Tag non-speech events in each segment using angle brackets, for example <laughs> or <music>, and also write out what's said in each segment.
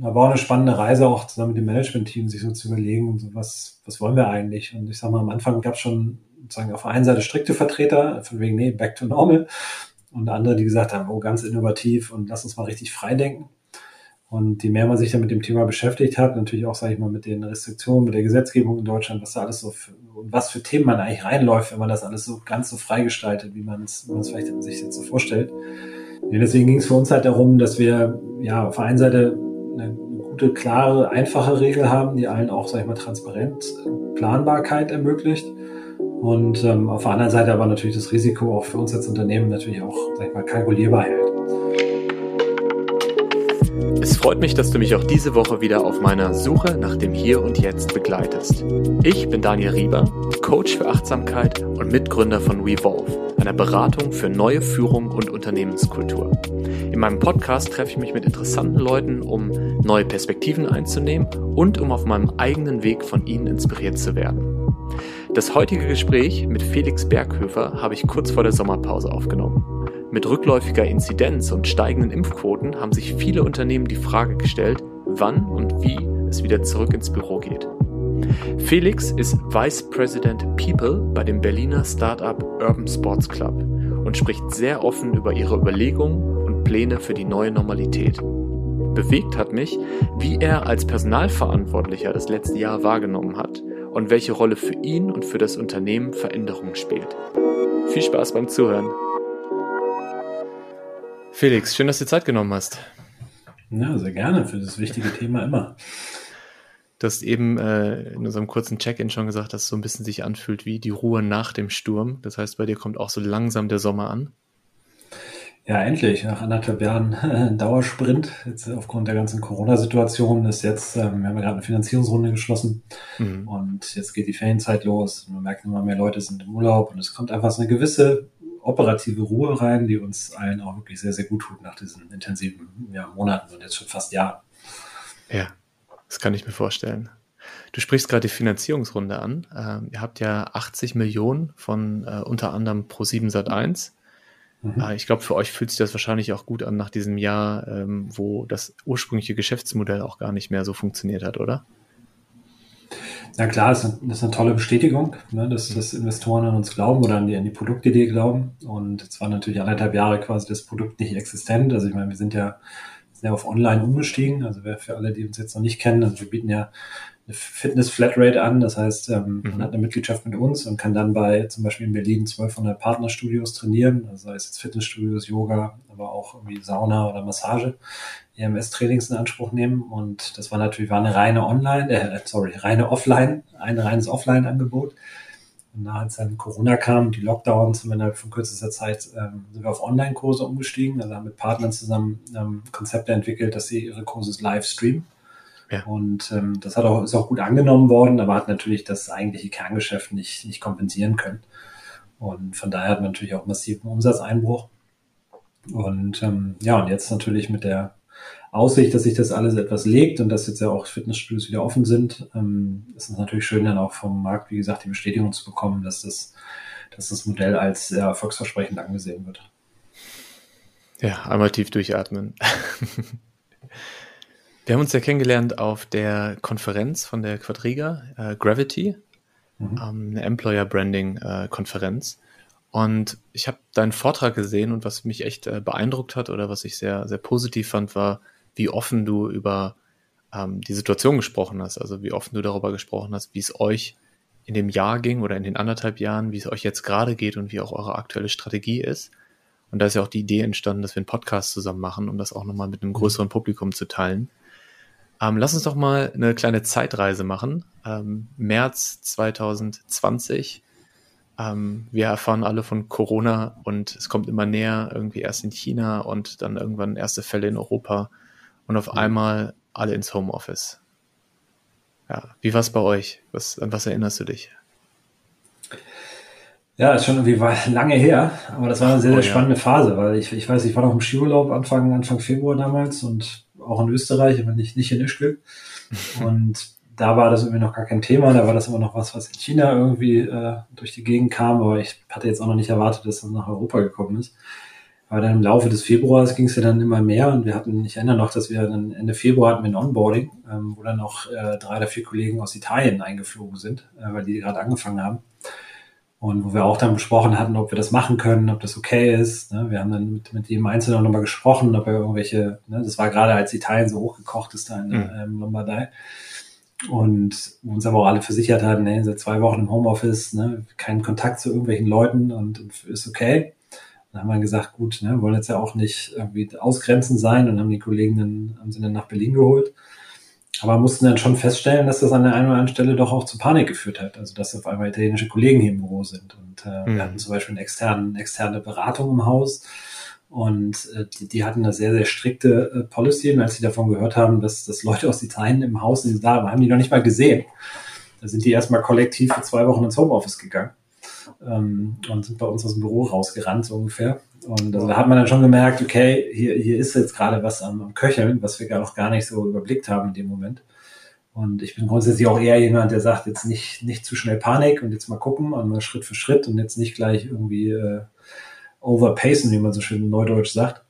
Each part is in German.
war auch eine spannende Reise, auch zusammen mit dem Management-Team, sich so zu überlegen, so was, was wollen wir eigentlich? Und ich sag mal, am Anfang gab es schon sozusagen auf der einen Seite strikte Vertreter, von wegen, nee, back to normal. Und andere, die gesagt haben, oh, ganz innovativ und lass uns mal richtig frei denken. Und je mehr man sich dann mit dem Thema beschäftigt hat, natürlich auch, sage ich mal, mit den Restriktionen, mit der Gesetzgebung in Deutschland, was da alles so für, und was für Themen man eigentlich reinläuft, wenn man das alles so ganz so frei gestaltet, wie man es, vielleicht sich jetzt so vorstellt. Ja, deswegen ging es für uns halt darum, dass wir ja auf der einen Seite gute, klare, einfache Regel haben, die allen auch, sag ich mal, transparent Planbarkeit ermöglicht. Und ähm, auf der anderen Seite aber natürlich das Risiko auch für uns als Unternehmen natürlich auch, sag ich mal, kalkulierbar hält. Es freut mich, dass du mich auch diese Woche wieder auf meiner Suche nach dem Hier und Jetzt begleitest. Ich bin Daniel Rieber, Coach für Achtsamkeit und Mitgründer von Revolve, einer Beratung für neue Führung und Unternehmenskultur. In meinem Podcast treffe ich mich mit interessanten Leuten, um neue Perspektiven einzunehmen und um auf meinem eigenen Weg von ihnen inspiriert zu werden. Das heutige Gespräch mit Felix Berghöfer habe ich kurz vor der Sommerpause aufgenommen. Mit rückläufiger Inzidenz und steigenden Impfquoten haben sich viele Unternehmen die Frage gestellt, wann und wie es wieder zurück ins Büro geht. Felix ist Vice President People bei dem Berliner Startup Urban Sports Club und spricht sehr offen über ihre Überlegungen und Pläne für die neue Normalität. Bewegt hat mich, wie er als Personalverantwortlicher das letzte Jahr wahrgenommen hat und welche Rolle für ihn und für das Unternehmen Veränderung spielt. Viel Spaß beim Zuhören. Felix, schön, dass du Zeit genommen hast. Ja, sehr gerne für das wichtige Thema immer. Du hast eben äh, in unserem kurzen Check-in schon gesagt, dass es so ein bisschen sich anfühlt wie die Ruhe nach dem Sturm. Das heißt, bei dir kommt auch so langsam der Sommer an. Ja, endlich. Nach anderthalb Jahren äh, Dauersprint, jetzt aufgrund der ganzen Corona-Situation, ist jetzt, ähm, wir haben ja gerade eine Finanzierungsrunde geschlossen mhm. und jetzt geht die Ferienzeit los. Man merkt immer mehr Leute sind im Urlaub und es kommt einfach so eine gewisse operative Ruhe rein, die uns allen auch wirklich sehr, sehr gut tut nach diesen intensiven ja, Monaten und jetzt schon fast Jahren. Ja, das kann ich mir vorstellen. Du sprichst gerade die Finanzierungsrunde an. Ähm, ihr habt ja 80 Millionen von äh, unter anderem Pro7 Sat1. Mhm. Äh, ich glaube, für euch fühlt sich das wahrscheinlich auch gut an nach diesem Jahr, ähm, wo das ursprüngliche Geschäftsmodell auch gar nicht mehr so funktioniert hat, oder? Ja klar, das ist, eine, das ist eine tolle Bestätigung, ne, dass, mhm. dass Investoren an uns glauben oder an die, an die Produktidee glauben. Und es war natürlich anderthalb Jahre quasi das Produkt nicht existent. Also ich meine, wir sind ja, ja auf Online umgestiegen. Also wer für alle, die uns jetzt noch nicht kennen, also wir bieten ja Fitness-Flatrate an. Das heißt, ähm, mhm. man hat eine Mitgliedschaft mit uns und kann dann bei zum Beispiel in Berlin 1200 Partnerstudios trainieren. Also sei es jetzt Fitnessstudios, Yoga, aber auch irgendwie Sauna oder Massage. EMS-Trainings in Anspruch nehmen. Und das war natürlich war eine reine Online, äh, sorry, reine Offline, ein reines Offline-Angebot. Und als dann Corona kam die Lockdowns und innerhalb von kürzester Zeit ähm, sind wir auf Online-Kurse umgestiegen. Also haben mit Partnern zusammen ähm, Konzepte entwickelt, dass sie ihre Kurse live streamen. Ja. Und ähm, das hat auch, ist auch gut angenommen worden, aber hat natürlich das eigentliche Kerngeschäft nicht, nicht kompensieren können. Und von daher hat man natürlich auch massiven Umsatzeinbruch. Und ähm, ja, und jetzt natürlich mit der Aussicht, dass sich das alles etwas legt und dass jetzt ja auch Fitnessstudios wieder offen sind, ähm, ist es natürlich schön, dann auch vom Markt, wie gesagt, die Bestätigung zu bekommen, dass das, dass das Modell als sehr erfolgsversprechend angesehen wird. Ja, einmal tief durchatmen. <laughs> Wir haben uns ja kennengelernt auf der Konferenz von der Quadriga, äh, Gravity, mhm. ähm, eine Employer Branding äh, Konferenz. Und ich habe deinen Vortrag gesehen und was mich echt äh, beeindruckt hat oder was ich sehr, sehr positiv fand, war, wie offen du über ähm, die Situation gesprochen hast, also wie offen du darüber gesprochen hast, wie es euch in dem Jahr ging oder in den anderthalb Jahren, wie es euch jetzt gerade geht und wie auch eure aktuelle Strategie ist. Und da ist ja auch die Idee entstanden, dass wir einen Podcast zusammen machen, um das auch nochmal mit einem mhm. größeren Publikum zu teilen. Ähm, lass uns doch mal eine kleine Zeitreise machen. Ähm, März 2020. Ähm, wir erfahren alle von Corona und es kommt immer näher, irgendwie erst in China und dann irgendwann erste Fälle in Europa und auf mhm. einmal alle ins Homeoffice. Ja, wie war es bei euch? Was, an was erinnerst du dich? Ja, ist schon irgendwie lange her, aber das war eine sehr, sehr oh, spannende ja. Phase, weil ich, ich weiß, ich war noch im Skiurlaub Anfang, Anfang Februar damals und auch in Österreich, aber nicht, nicht in Ischgl. und da war das irgendwie noch gar kein Thema, da war das immer noch was, was in China irgendwie äh, durch die Gegend kam, aber ich hatte jetzt auch noch nicht erwartet, dass das nach Europa gekommen ist. Aber dann im Laufe des Februars ging es ja dann immer mehr und wir hatten, ich erinnere noch, dass wir dann Ende Februar hatten wir ein Onboarding, ähm, wo dann noch äh, drei oder vier Kollegen aus Italien eingeflogen sind, äh, weil die gerade angefangen haben. Und wo wir auch dann besprochen hatten, ob wir das machen können, ob das okay ist. Ne? Wir haben dann mit, mit jedem Einzelnen nochmal gesprochen, ob er irgendwelche, ne? das war gerade als Italien so hochgekocht ist da in mhm. ähm, Lombardei. Und uns aber auch alle versichert hatten, ne, seit zwei Wochen im Homeoffice, ne, keinen Kontakt zu irgendwelchen Leuten und, ist okay. Dann haben wir gesagt, gut, ne, wollen jetzt ja auch nicht irgendwie ausgrenzend sein und haben die Kollegen dann, haben sie dann nach Berlin geholt. Aber mussten dann schon feststellen, dass das an der einen oder anderen Stelle doch auch zu Panik geführt hat. Also dass auf einmal italienische Kollegen hier im Büro sind. Und äh, mhm. wir hatten zum Beispiel eine externe, externe Beratung im Haus. Und äh, die, die hatten eine sehr, sehr strikte äh, Policy. Und als sie davon gehört haben, dass, dass Leute aus Italien im Haus sind, da haben die noch nicht mal gesehen. Da sind die erstmal kollektiv für zwei Wochen ins Homeoffice gegangen ähm, und sind bei uns aus dem Büro rausgerannt, so ungefähr. Und also da hat man dann schon gemerkt, okay, hier, hier ist jetzt gerade was am, am Köcheln, was wir gar noch gar nicht so überblickt haben in dem Moment. Und ich bin grundsätzlich auch eher jemand, der sagt, jetzt nicht, nicht zu schnell Panik und jetzt mal gucken und mal Schritt für Schritt und jetzt nicht gleich irgendwie äh, overpacen, wie man so schön neudeutsch sagt.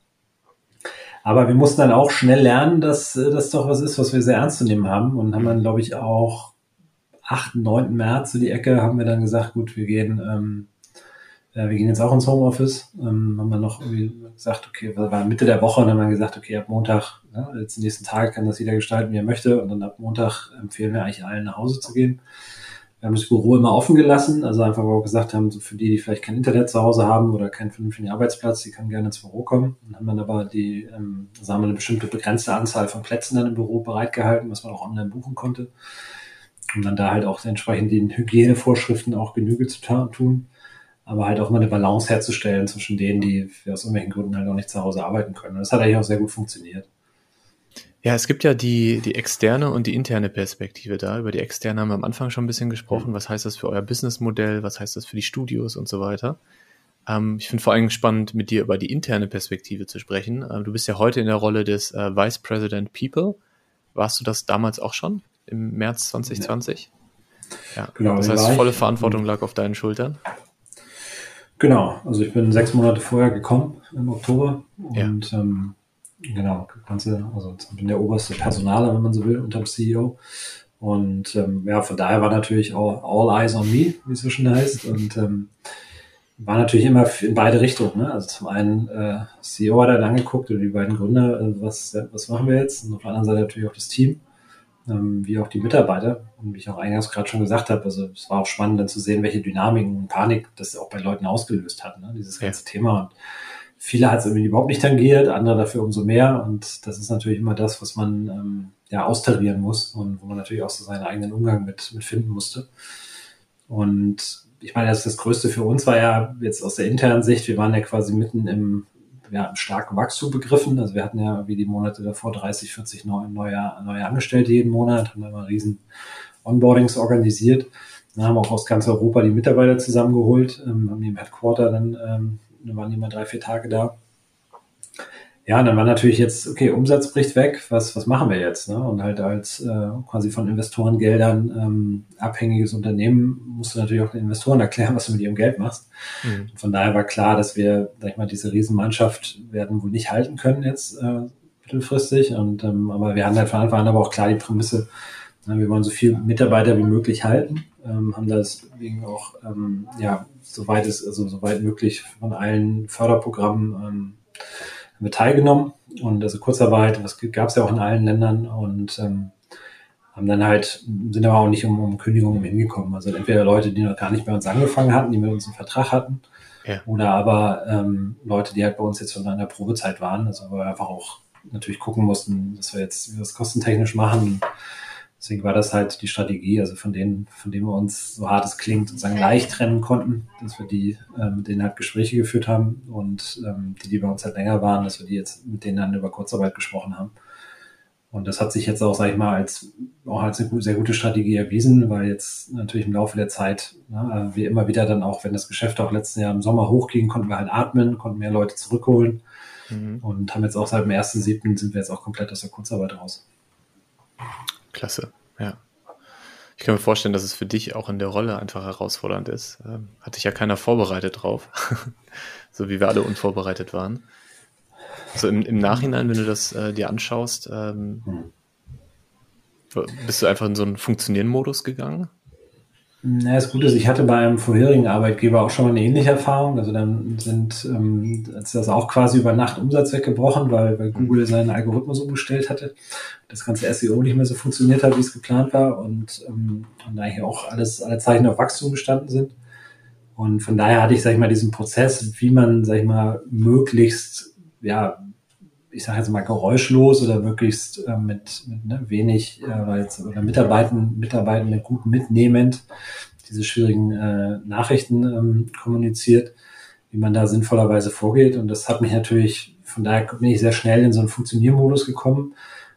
Aber wir mussten dann auch schnell lernen, dass äh, das doch was ist, was wir sehr ernst zu nehmen haben und haben dann, glaube ich, auch 8., 9. März so die Ecke haben wir dann gesagt, gut, wir gehen, ähm, äh, wir gehen jetzt auch ins Homeoffice. Ähm, haben wir noch irgendwie gesagt, okay, waren Mitte der Woche und dann haben wir gesagt, okay, ab Montag, ja, jetzt den nächsten Tag kann das jeder gestalten, wie er möchte. Und dann ab Montag empfehlen wir eigentlich allen nach Hause zu gehen. Wir haben das Büro immer offen gelassen, also einfach, weil wir gesagt haben, so für die, die vielleicht kein Internet zu Hause haben oder keinen vernünftigen Arbeitsplatz, die können gerne ins Büro kommen. Und haben dann aber die, ähm, sagen wir, eine bestimmte begrenzte Anzahl von Plätzen dann im Büro bereitgehalten, was man auch online buchen konnte um dann da halt auch entsprechend den Hygienevorschriften auch Genüge zu tun, aber halt auch mal eine Balance herzustellen zwischen denen, die aus irgendwelchen Gründen halt auch nicht zu Hause arbeiten können. Und das hat eigentlich auch sehr gut funktioniert. Ja, es gibt ja die, die externe und die interne Perspektive da. Über die externe haben wir am Anfang schon ein bisschen gesprochen. Was heißt das für euer Businessmodell? Was heißt das für die Studios und so weiter? Ähm, ich finde vor allem spannend, mit dir über die interne Perspektive zu sprechen. Ähm, du bist ja heute in der Rolle des äh, Vice President People. Warst du das damals auch schon? im März 2020. Ja, genau. Das heißt, volle Verantwortung lag auf deinen Schultern. Genau, also ich bin sechs Monate vorher gekommen im Oktober und ja. ähm, genau, ganze, also ich bin der oberste Personaler, wenn man so will, unter dem CEO. Und ähm, ja, von daher war natürlich all, all eyes on me, wie es so schön heißt. Und ähm, war natürlich immer in beide Richtungen. Ne? Also zum einen äh, CEO hat er dann angeguckt oder die beiden Gründer, äh, was, was machen wir jetzt? Und auf der anderen Seite natürlich auch das Team ähm, wie auch die Mitarbeiter. Und wie ich auch eingangs gerade schon gesagt habe, also es war auch spannend dann zu sehen, welche Dynamiken und Panik das auch bei Leuten ausgelöst hat, ne? dieses ganze ja. Thema. Und viele hat es irgendwie überhaupt nicht tangiert, andere dafür umso mehr. Und das ist natürlich immer das, was man ähm, ja austarieren muss und wo man natürlich auch so seinen eigenen Umgang mit, mit finden musste. Und ich meine, das, das Größte für uns war ja jetzt aus der internen Sicht, wir waren ja quasi mitten im, ja, im starken Wachstum begriffen. Also wir hatten ja wie die Monate davor 30, 40 neue, neue, neue Angestellte jeden Monat, haben immer riesen Onboardings organisiert. Dann haben wir auch aus ganz Europa die Mitarbeiter zusammengeholt, ähm, haben die im Headquarter dann, ähm, waren die mal drei, vier Tage da ja, dann war natürlich jetzt, okay, Umsatz bricht weg, was, was machen wir jetzt? Ne? Und halt als äh, quasi von Investorengeldern ähm, abhängiges Unternehmen musst du natürlich auch den Investoren erklären, was du mit ihrem Geld machst. Mhm. Von daher war klar, dass wir, sag ich mal, diese Riesenmannschaft werden wohl nicht halten können jetzt äh, mittelfristig. Und ähm, aber wir hatten halt von Anfang an aber auch klar die Prämisse, ne, wir wollen so viele Mitarbeiter wie möglich halten, ähm, haben deswegen auch ähm, ja, soweit es, also soweit möglich von allen Förderprogrammen ähm, haben wir teilgenommen und also Kurzarbeit, das gab es ja auch in allen Ländern und ähm, haben dann halt, sind aber auch nicht um, um Kündigungen hingekommen. Also entweder Leute, die noch gar nicht bei uns angefangen hatten, die mit uns einen Vertrag hatten, ja. oder aber ähm, Leute, die halt bei uns jetzt schon in der Probezeit waren, also wir einfach auch natürlich gucken mussten, dass wir jetzt, wie wir das kostentechnisch machen. Deswegen war das halt die Strategie, also von denen, von denen wir uns, so hart es klingt, sozusagen leicht trennen konnten, dass wir die, äh, mit denen halt Gespräche geführt haben und ähm, die, die bei uns halt länger waren, dass wir die jetzt mit denen dann über Kurzarbeit gesprochen haben. Und das hat sich jetzt auch, sage ich mal, als auch als eine sehr gute Strategie erwiesen, weil jetzt natürlich im Laufe der Zeit ne, wir immer wieder dann auch, wenn das Geschäft auch letzten Jahr im Sommer hochging, konnten wir halt atmen, konnten mehr Leute zurückholen mhm. und haben jetzt auch seit dem 1.7. sind wir jetzt auch komplett aus der Kurzarbeit raus. Klasse, ja. Ich kann mir vorstellen, dass es für dich auch in der Rolle einfach herausfordernd ist. Ähm, hat dich ja keiner vorbereitet drauf, <laughs> so wie wir alle unvorbereitet waren. So im, im Nachhinein, wenn du das äh, dir anschaust, ähm, hm. bist du einfach in so einen Funktionieren-Modus gegangen? Na, das Gute ist, ich hatte bei einem vorherigen Arbeitgeber auch schon mal eine ähnliche Erfahrung. Also dann sind, ähm, ist das auch quasi über Nacht Umsatz weggebrochen, weil, weil Google seinen Algorithmus umgestellt hatte. Das ganze SEO nicht mehr so funktioniert hat, wie es geplant war und, ähm, und eigentlich auch alles, alle Zeichen auf Wachstum gestanden sind. Und von daher hatte ich, sag ich mal, diesen Prozess, wie man, sag ich mal, möglichst, ja, ich sage jetzt mal geräuschlos oder möglichst äh, mit, mit ne, wenig äh, oder Mitarbeitenden, Mitarbeitenden gut mitnehmend diese schwierigen äh, Nachrichten ähm, kommuniziert, wie man da sinnvollerweise vorgeht. Und das hat mich natürlich, von daher bin ich sehr schnell in so einen Funktioniermodus gekommen,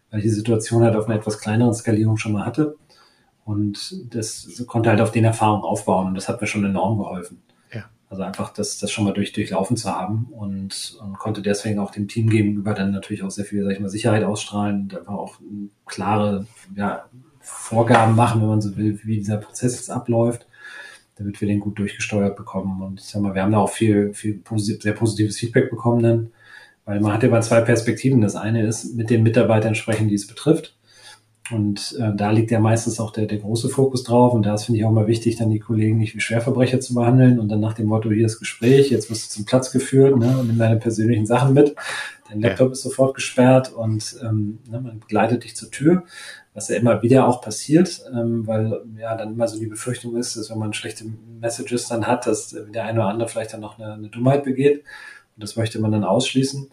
weil ich die Situation halt auf einer etwas kleineren Skalierung schon mal hatte. Und das konnte halt auf den Erfahrungen aufbauen und das hat mir schon enorm geholfen. Also einfach das, das schon mal durch, durchlaufen zu haben und, und konnte deswegen auch dem Team gegenüber dann natürlich auch sehr viel, sag ich mal, Sicherheit ausstrahlen und einfach auch klare ja, Vorgaben machen, wenn man so will, wie dieser Prozess jetzt abläuft, damit wir den gut durchgesteuert bekommen. Und ich sag mal, wir haben da auch viel, viel posit sehr positives Feedback bekommen dann, weil man hat ja immer zwei Perspektiven. Das eine ist mit den Mitarbeitern sprechen, die es betrifft. Und äh, da liegt ja meistens auch der, der große Fokus drauf. Und da ist, finde ich, auch mal wichtig, dann die Kollegen nicht wie Schwerverbrecher zu behandeln und dann nach dem Motto, hier ist Gespräch, jetzt wirst du zum Platz geführt ne, und nimm deine persönlichen Sachen mit. Dein Laptop ja. ist sofort gesperrt und ähm, ne, man begleitet dich zur Tür, was ja immer wieder auch passiert, ähm, weil ja dann immer so die Befürchtung ist, dass wenn man schlechte Messages dann hat, dass der eine oder andere vielleicht dann noch eine, eine Dummheit begeht. Und das möchte man dann ausschließen.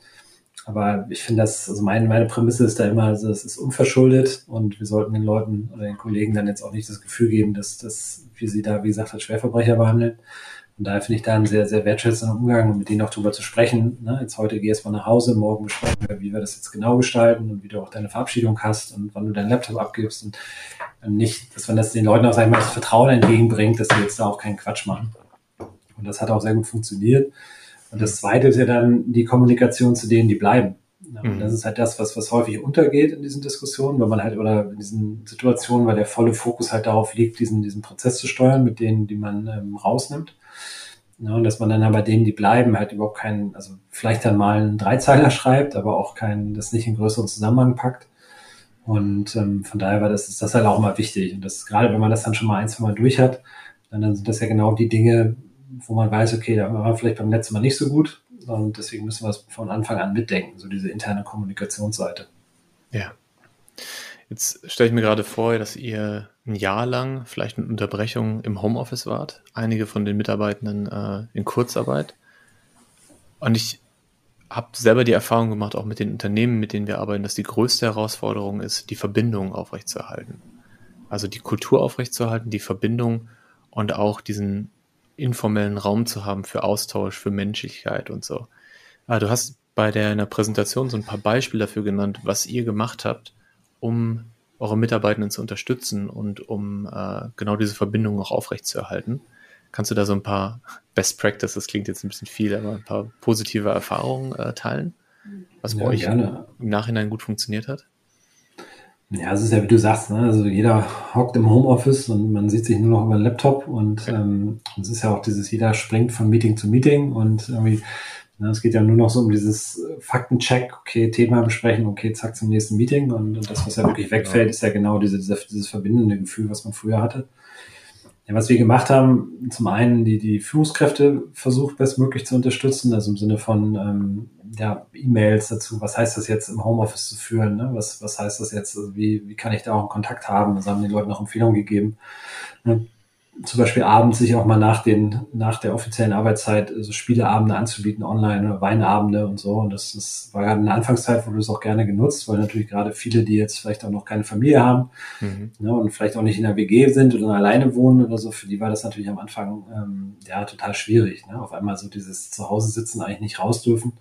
Aber ich finde das, also meine, meine Prämisse ist da immer, also es ist unverschuldet und wir sollten den Leuten oder den Kollegen dann jetzt auch nicht das Gefühl geben, dass, dass wir sie da, wie gesagt, als Schwerverbrecher behandeln. Und daher finde ich da einen sehr, sehr wertschätzenden Umgang mit denen auch drüber zu sprechen. Ne? Jetzt heute geh mal nach Hause, morgen besprechen wir, wie wir das jetzt genau gestalten und wie du auch deine Verabschiedung hast und wann du deinen Laptop abgibst und nicht, dass man das den Leuten auch, sag ich mal, das Vertrauen entgegenbringt, dass sie jetzt da auch keinen Quatsch machen. Und das hat auch sehr gut funktioniert. Und das zweite ist ja dann die Kommunikation zu denen, die bleiben. Und mhm. das ist halt das, was, was häufig untergeht in diesen Diskussionen, weil man halt, oder in diesen Situationen, weil der volle Fokus halt darauf liegt, diesen, diesen Prozess zu steuern mit denen, die man ähm, rausnimmt. Ja, und dass man dann aber denen, die bleiben, halt überhaupt keinen, also vielleicht dann mal einen Dreizeiler schreibt, aber auch keinen, das nicht in größeren Zusammenhang packt. Und ähm, von daher war das, ist das halt auch immer wichtig. Und das, gerade wenn man das dann schon mal ein, zwei Mal durch hat, dann, dann sind das ja genau die Dinge, wo man weiß, okay, da war vielleicht beim letzten Mal nicht so gut und deswegen müssen wir es von Anfang an mitdenken, so diese interne Kommunikationsseite. Ja. Jetzt stelle ich mir gerade vor, dass ihr ein Jahr lang vielleicht mit Unterbrechungen im Homeoffice wart, einige von den Mitarbeitenden äh, in Kurzarbeit. Und ich habe selber die Erfahrung gemacht, auch mit den Unternehmen, mit denen wir arbeiten, dass die größte Herausforderung ist, die Verbindung aufrechtzuerhalten. Also die Kultur aufrechtzuerhalten, die Verbindung und auch diesen informellen Raum zu haben für Austausch, für Menschlichkeit und so. Ah, du hast bei der, Präsentation so ein paar Beispiele dafür genannt, was ihr gemacht habt, um eure Mitarbeitenden zu unterstützen und um äh, genau diese Verbindung auch aufrechtzuerhalten. Kannst du da so ein paar Best Practices, das klingt jetzt ein bisschen viel, aber ein paar positive Erfahrungen äh, teilen, was ja, bei euch gerne. im Nachhinein gut funktioniert hat? Ja, es ist ja, wie du sagst, ne? also jeder hockt im Homeoffice und man sieht sich nur noch über den Laptop und ähm, es ist ja auch dieses, jeder springt von Meeting zu Meeting und irgendwie, ne, es geht ja nur noch so um dieses Faktencheck, okay, Thema besprechen, okay, zack zum nächsten Meeting und, und das, was ja wirklich wegfällt, ist ja genau diese, dieses, dieses verbindende Gefühl, was man früher hatte. Ja, was wir gemacht haben, zum einen die, die Führungskräfte versucht bestmöglich zu unterstützen, also im Sinne von ähm, ja, E-Mails dazu, was heißt das jetzt im Homeoffice zu führen, ne? was, was heißt das jetzt, also wie, wie kann ich da auch einen Kontakt haben, das haben den Leuten auch Empfehlungen gegeben. Ne? zum Beispiel abends sich auch mal nach den, nach der offiziellen Arbeitszeit so Spieleabende anzubieten, online oder Weinabende und so. Und das, das war gerade in der Anfangszeit, wurde das auch gerne genutzt, weil natürlich gerade viele, die jetzt vielleicht auch noch keine Familie haben mhm. ne, und vielleicht auch nicht in der WG sind oder alleine wohnen oder so, für die war das natürlich am Anfang ähm, ja total schwierig. Ne? Auf einmal so dieses Zuhause sitzen eigentlich nicht raus dürfen.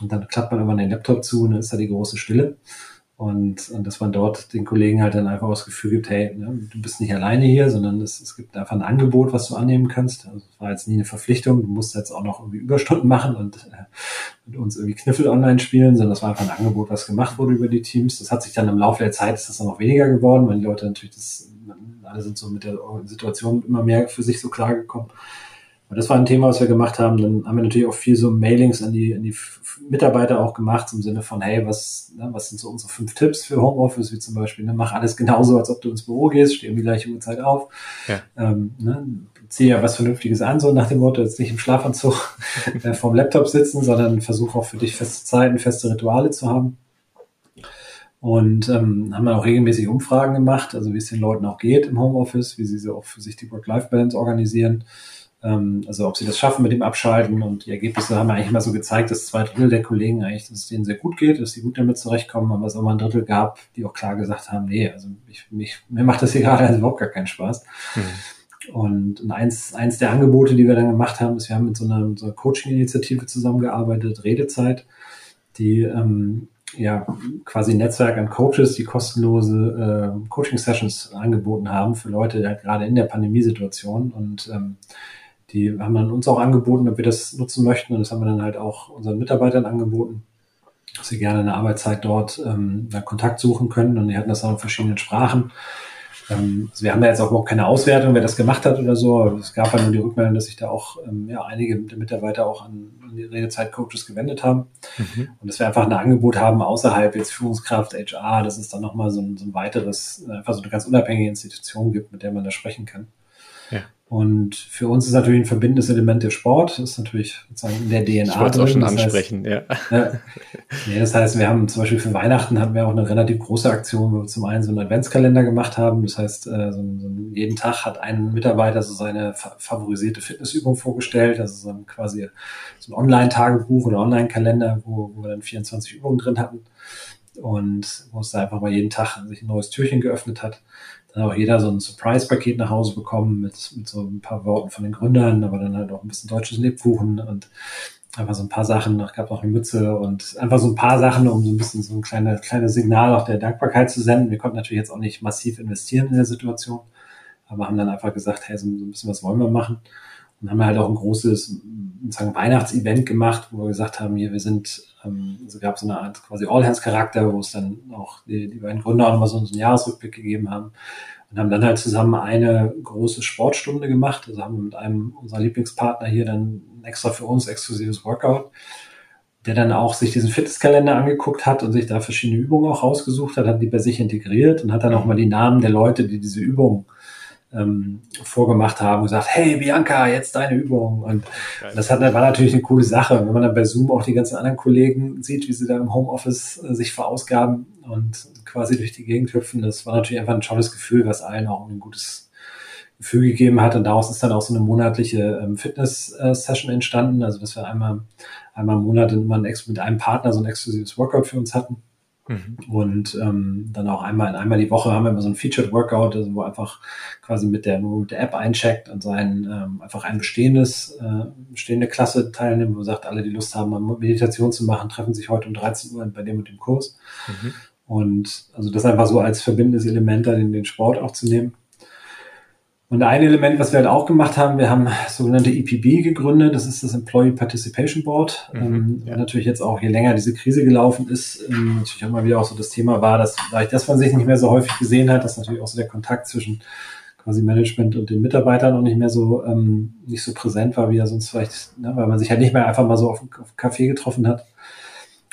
Und dann klappt man immer den Laptop zu und dann ist da die große Stille. Und, und dass man dort den Kollegen halt dann einfach das Gefühl gibt, hey, ne, du bist nicht alleine hier, sondern es, es gibt einfach ein Angebot, was du annehmen kannst. Also es war jetzt nie eine Verpflichtung, du musst jetzt auch noch irgendwie Überstunden machen und äh, mit uns irgendwie Kniffel online spielen, sondern das war einfach ein Angebot, was gemacht wurde über die Teams. Das hat sich dann im Laufe der Zeit, ist das dann noch weniger geworden, weil die Leute natürlich das alle sind so mit der Situation immer mehr für sich so klargekommen. Und das war ein Thema, was wir gemacht haben. Dann haben wir natürlich auch viel so Mailings an die, an die Mitarbeiter auch gemacht, im Sinne von, hey, was, ne, was sind so unsere fünf Tipps für Homeoffice, wie zum Beispiel, ne, mach alles genauso, als ob du ins Büro gehst, steh um die gleiche Uhrzeit auf, ja. ähm, ne, zieh ja was Vernünftiges an, so nach dem Motto, jetzt nicht im Schlafanzug <laughs> äh, vorm Laptop sitzen, sondern versuch auch für dich feste Zeiten, feste Rituale zu haben. Und ähm, haben dann auch regelmäßig Umfragen gemacht, also wie es den Leuten auch geht im Homeoffice, wie sie so auch für sich die Work-Life-Balance organisieren ähm, also ob sie das schaffen mit dem Abschalten und die Ergebnisse haben eigentlich immer so gezeigt, dass zwei Drittel der Kollegen eigentlich, dass es denen sehr gut geht, dass sie gut damit zurechtkommen, aber es auch mal ein Drittel gab, die auch klar gesagt haben, nee, also ich, mich, mir macht das hier <laughs> gerade also überhaupt gar keinen Spaß. Mhm. Und, eins, eins der Angebote, die wir dann gemacht haben, ist, wir haben mit so einer, so einer Coaching-Initiative zusammengearbeitet, Redezeit, die ähm, ja quasi ein Netzwerk an Coaches, die kostenlose äh, Coaching-Sessions angeboten haben für Leute, halt gerade in der Pandemiesituation und ähm, die haben dann uns auch angeboten, ob wir das nutzen möchten. Und das haben wir dann halt auch unseren Mitarbeitern angeboten, dass sie gerne in der Arbeitszeit dort ähm, Kontakt suchen können. Und die hatten das auch in verschiedenen Sprachen. Ähm, also wir haben da jetzt auch überhaupt keine Auswertung, wer das gemacht hat oder so. Es gab halt nur die Rückmeldung, dass sich da auch ähm, ja, einige Mitarbeiter auch an, an die Redezeit-Coaches gewendet haben. Mhm. Und dass wir einfach ein Angebot haben außerhalb jetzt Führungskraft, HR, dass es dann nochmal so ein, so ein weiteres, einfach so eine ganz unabhängige Institution gibt, mit der man da sprechen kann. Ja. Und für uns ist natürlich ein verbindendes Element der Sport. Das ist natürlich sozusagen in der DNA. Ich wollte es auch schon das ansprechen, heißt, ja. <laughs> ja. Nee, das heißt, wir haben zum Beispiel für Weihnachten hatten wir auch eine relativ große Aktion, wo wir zum einen so einen Adventskalender gemacht haben. Das heißt, äh, so, so jeden Tag hat ein Mitarbeiter so seine favorisierte Fitnessübung vorgestellt. Also so ein, quasi so ein Online-Tagebuch oder Online-Kalender, wo, wo wir dann 24 Übungen drin hatten. Und wo es da einfach mal jeden Tag sich ein neues Türchen geöffnet hat dann auch jeder so ein Surprise-Paket nach Hause bekommen mit, mit so ein paar Worten von den Gründern, aber dann halt auch ein bisschen deutsches Lebkuchen und einfach so ein paar Sachen, es gab auch eine Mütze und einfach so ein paar Sachen, um so ein bisschen so ein kleines, kleines Signal auch der Dankbarkeit zu senden. Wir konnten natürlich jetzt auch nicht massiv investieren in der Situation, aber haben dann einfach gesagt, hey, so ein bisschen was wollen wir machen. Und haben halt auch ein großes sagen, Weihnachtsevent gemacht, wo wir gesagt haben, hier, wir sind, ähm, also gab so eine Art quasi All-Hands-Charakter, wo es dann auch die, die beiden Gründer auch nochmal so einen Jahresrückblick gegeben haben und haben dann halt zusammen eine große Sportstunde gemacht. Also haben wir mit einem unserer Lieblingspartner hier dann extra für uns exklusives Workout, der dann auch sich diesen Fitnesskalender angeguckt hat und sich da verschiedene Übungen auch rausgesucht hat, hat die bei sich integriert und hat dann auch mal die Namen der Leute, die diese Übungen ähm, vorgemacht haben und gesagt, hey Bianca, jetzt deine Übung. Und Geil. das hat, war natürlich eine coole Sache. wenn man dann bei Zoom auch die ganzen anderen Kollegen sieht, wie sie da im Homeoffice äh, sich verausgaben und quasi durch die Gegend hüpfen, das war natürlich einfach ein tolles Gefühl, was allen auch ein gutes Gefühl gegeben hat. Und daraus ist dann auch so eine monatliche ähm, Fitness-Session entstanden. Also dass wir einmal, einmal im Monat immer mit einem Partner so ein exklusives Workout für uns hatten. Mhm. Und ähm, dann auch einmal, einmal die Woche haben wir immer so ein Featured Workout, also wo einfach quasi mit der, mit der App eincheckt und sein ähm, einfach ein bestehendes, äh, bestehende Klasse teilnimmt, wo sagt, alle, die Lust haben, Meditation zu machen, treffen sich heute um 13 Uhr bei dem und dem Kurs. Mhm. Und also das einfach so als verbindendes Element dann in den Sport auch zu nehmen. Und ein Element, was wir halt auch gemacht haben, wir haben sogenannte EPB gegründet, das ist das Employee Participation Board. Mhm, ähm, ja. Natürlich jetzt auch, je länger diese Krise gelaufen ist, ähm, natürlich auch mal wieder auch so das Thema war, dass dadurch, dass man sich nicht mehr so häufig gesehen hat, dass natürlich auch so der Kontakt zwischen quasi Management und den Mitarbeitern auch nicht mehr so ähm, nicht so präsent war, wie er sonst vielleicht, ne, weil man sich halt nicht mehr einfach mal so auf, auf Café getroffen hat.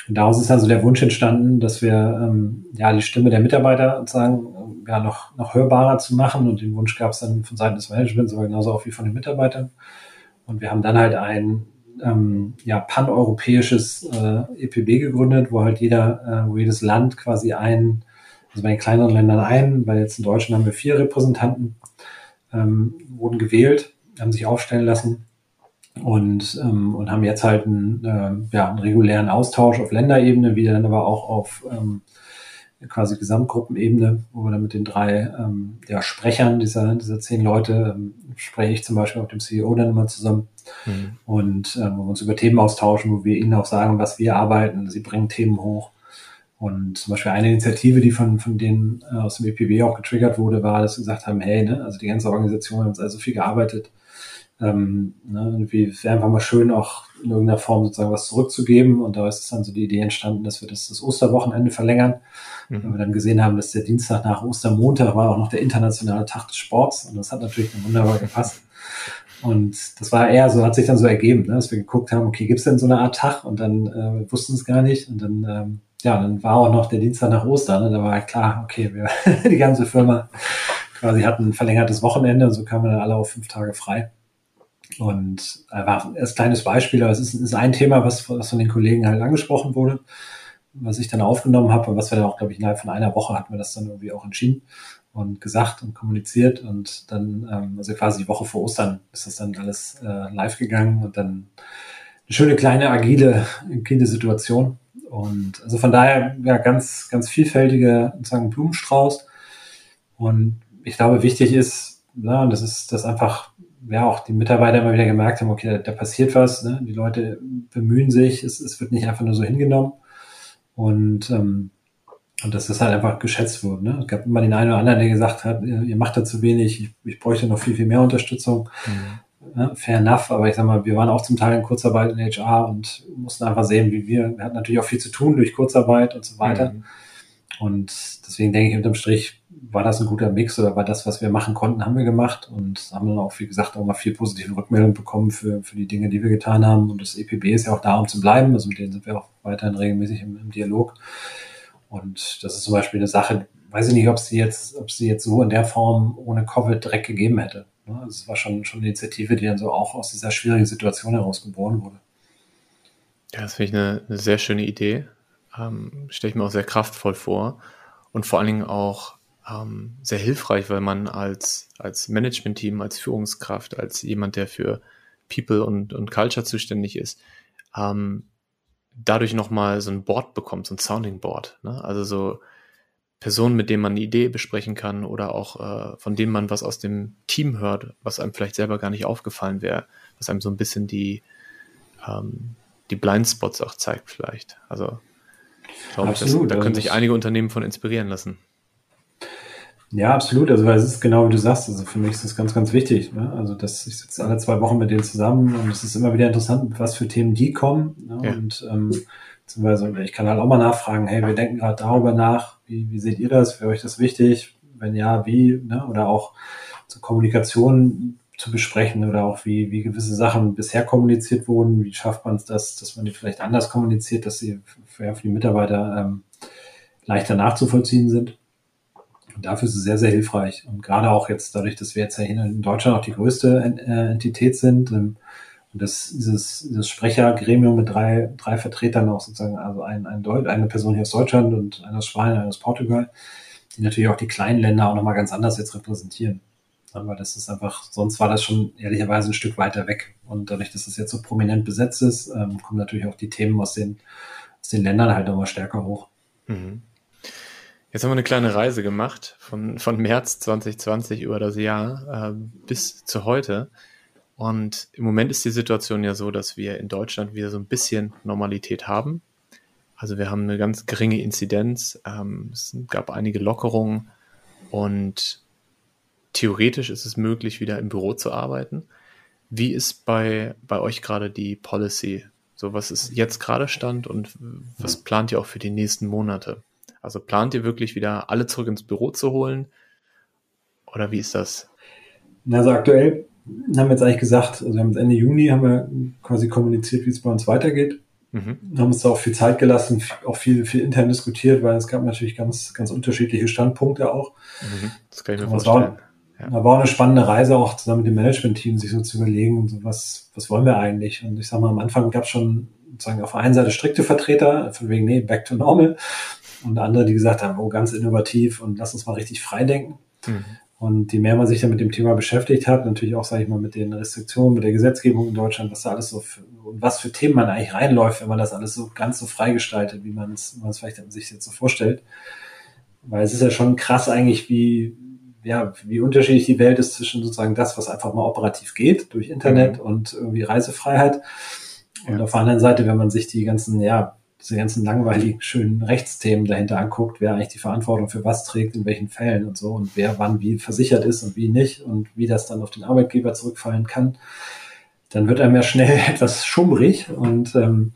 Und daraus ist also der Wunsch entstanden, dass wir ähm, ja die Stimme der Mitarbeiter sozusagen ja, noch, noch hörbarer zu machen. Und den Wunsch gab es dann von Seiten des Managements, aber genauso auch wie von den Mitarbeitern. Und wir haben dann halt ein ähm, ja, paneuropäisches äh, EPB gegründet, wo halt jeder, äh, wo jedes Land quasi ein, also bei den kleineren Ländern ein, bei jetzt in Deutschland haben wir vier Repräsentanten, ähm, wurden gewählt, haben sich aufstellen lassen und, ähm, und haben jetzt halt einen, äh, ja, einen regulären Austausch auf Länderebene, wie dann aber auch auf ähm, quasi Gesamtgruppenebene, wo wir dann mit den drei ähm, ja, Sprechern dieser, dieser zehn Leute ähm, spreche ich zum Beispiel mit dem CEO dann immer zusammen mhm. und äh, wo wir uns über Themen austauschen, wo wir ihnen auch sagen, was wir arbeiten. Sie bringen Themen hoch. Und zum Beispiel eine Initiative, die von, von denen äh, aus dem EPB auch getriggert wurde, war, dass sie gesagt haben, hey, ne, also die ganze Organisation, haben jetzt also viel gearbeitet, ähm, ne, irgendwie wäre einfach mal schön, auch in irgendeiner Form sozusagen was zurückzugeben. Und da ist dann so die Idee entstanden, dass wir das, das Osterwochenende verlängern. Mhm. Weil wir dann gesehen haben, dass der Dienstag nach Ostermontag war auch noch der internationale Tag des Sports. Und das hat natürlich wunderbar gepasst. Und das war eher so, hat sich dann so ergeben, ne, dass wir geguckt haben, okay, gibt's denn so eine Art Tag? Und dann äh, wussten es gar nicht. Und dann, ähm, ja, dann war auch noch der Dienstag nach Ostern. Ne? Da war halt klar, okay, wir, <laughs> die ganze Firma quasi hatten ein verlängertes Wochenende und so kamen wir dann alle auf fünf Tage frei. Und einfach als kleines Beispiel, aber es ist, ist ein Thema, was, was von den Kollegen halt angesprochen wurde, was ich dann aufgenommen habe und was wir dann auch, glaube ich, innerhalb von einer Woche hatten wir das dann irgendwie auch entschieden und gesagt und kommuniziert und dann, ähm, also quasi die Woche vor Ostern ist das dann alles äh, live gegangen und dann eine schöne kleine agile, agile Situation. Und also von daher ja ganz, ganz vielfältige sozusagen Blumenstrauß. Und ich glaube, wichtig ist, ja, das ist das einfach ja auch die Mitarbeiter immer wieder gemerkt haben, okay, da, da passiert was, ne? die Leute bemühen sich, es, es wird nicht einfach nur so hingenommen und ähm, und dass das halt einfach geschätzt wurde. Ne? Es gab immer den einen oder anderen, der gesagt hat, ihr, ihr macht da zu wenig, ich, ich bräuchte noch viel, viel mehr Unterstützung. Mhm. Ja, fair enough, aber ich sag mal, wir waren auch zum Teil in Kurzarbeit in HR und mussten einfach sehen, wie wir, wir hatten natürlich auch viel zu tun durch Kurzarbeit und so weiter. Mhm. Und deswegen denke ich, unterm Strich war das ein guter Mix oder war das, was wir machen konnten, haben wir gemacht und haben dann auch, wie gesagt, auch mal viel positive Rückmeldung bekommen für, für die Dinge, die wir getan haben. Und das EPB ist ja auch da, um zu bleiben. Also mit denen sind wir auch weiterhin regelmäßig im, im Dialog. Und das ist zum Beispiel eine Sache, weiß ich nicht, ob sie jetzt, ob sie jetzt so in der Form ohne Covid direkt gegeben hätte. Es war schon, schon eine Initiative, die dann so auch aus dieser schwierigen Situation heraus geboren wurde. Ja, das finde ich eine, eine sehr schöne Idee. Ähm, Stelle ich mir auch sehr kraftvoll vor und vor allen Dingen auch ähm, sehr hilfreich, weil man als, als Management-Team, als Führungskraft, als jemand, der für People und, und Culture zuständig ist, ähm, dadurch nochmal so ein Board bekommt, so ein Sounding Board. Ne? Also so Personen, mit denen man eine Idee besprechen kann oder auch äh, von denen man was aus dem Team hört, was einem vielleicht selber gar nicht aufgefallen wäre, was einem so ein bisschen die, ähm, die Blindspots auch zeigt vielleicht. Also ich glaube, das, da können also sich einige Unternehmen von inspirieren lassen. Ja, absolut. Also weil es ist genau wie du sagst. Also für mich ist das ganz, ganz wichtig. Ne? Also dass ich sitze alle zwei Wochen mit denen zusammen und es ist immer wieder interessant, was für Themen die kommen. Ne? Ja. Und ähm, beziehungsweise ich kann halt auch mal nachfragen, hey, wir denken gerade darüber nach, wie, wie seht ihr das? Wäre euch das wichtig? Wenn ja, wie? Ne? Oder auch zur Kommunikation zu besprechen oder auch wie, wie gewisse Sachen bisher kommuniziert wurden. Wie schafft man es das, dass man die vielleicht anders kommuniziert, dass sie für, für die Mitarbeiter ähm, leichter nachzuvollziehen sind. Und dafür ist es sehr, sehr hilfreich. Und gerade auch jetzt dadurch, dass wir jetzt ja in Deutschland auch die größte äh, Entität sind, ähm, und das, dieses, dieses Sprechergremium mit drei, drei Vertretern auch sozusagen, also ein, ein eine Person hier aus Deutschland und eine aus Spanien, eine aus Portugal, die natürlich auch die kleinen Länder auch nochmal ganz anders jetzt repräsentieren. Aber das ist einfach, sonst war das schon ehrlicherweise ein Stück weiter weg. Und dadurch, dass es jetzt so prominent besetzt ist, ähm, kommen natürlich auch die Themen aus den, aus den Ländern halt nochmal stärker hoch. Mhm. Jetzt haben wir eine kleine Reise gemacht von, von März 2020 über das Jahr äh, bis zu heute. Und im Moment ist die Situation ja so, dass wir in Deutschland wieder so ein bisschen Normalität haben. Also wir haben eine ganz geringe Inzidenz, ähm, es gab einige Lockerungen und theoretisch ist es möglich, wieder im Büro zu arbeiten. Wie ist bei, bei euch gerade die Policy? So, was ist jetzt gerade Stand und was plant ihr auch für die nächsten Monate? Also plant ihr wirklich wieder alle zurück ins Büro zu holen? Oder wie ist das? Also aktuell haben wir jetzt eigentlich gesagt, also wir haben Ende Juni haben wir quasi kommuniziert, wie es bei uns weitergeht. Mhm. Haben uns da auch viel Zeit gelassen, auch viel, viel intern diskutiert, weil es gab natürlich ganz, ganz unterschiedliche Standpunkte auch. Mhm. Das kann ich mir vorstellen. War, ja. Da war auch eine spannende Reise auch zusammen mit dem Management-Team, sich so zu überlegen, so was, was wollen wir eigentlich? Und ich sag mal, am Anfang gab es schon sozusagen auf der einen Seite strikte Vertreter, von wegen, nee, back to normal und andere, die gesagt haben, oh, ganz innovativ und lass uns mal richtig frei denken. Mhm. Und je mehr man sich dann mit dem Thema beschäftigt hat, natürlich auch, sage ich mal, mit den Restriktionen, mit der Gesetzgebung in Deutschland, was da alles so für, und was für Themen man eigentlich reinläuft, wenn man das alles so ganz so frei gestaltet, wie man es, man es vielleicht sich jetzt so vorstellt. Weil es ist ja schon krass eigentlich, wie, ja, wie unterschiedlich die Welt ist zwischen sozusagen das, was einfach mal operativ geht durch Internet mhm. und irgendwie Reisefreiheit. Und ja. auf der anderen Seite, wenn man sich die ganzen, ja, diese ganzen langweiligen, schönen Rechtsthemen dahinter anguckt, wer eigentlich die Verantwortung für was trägt, in welchen Fällen und so und wer wann wie versichert ist und wie nicht und wie das dann auf den Arbeitgeber zurückfallen kann, dann wird einem ja schnell <laughs> etwas schummrig und ähm,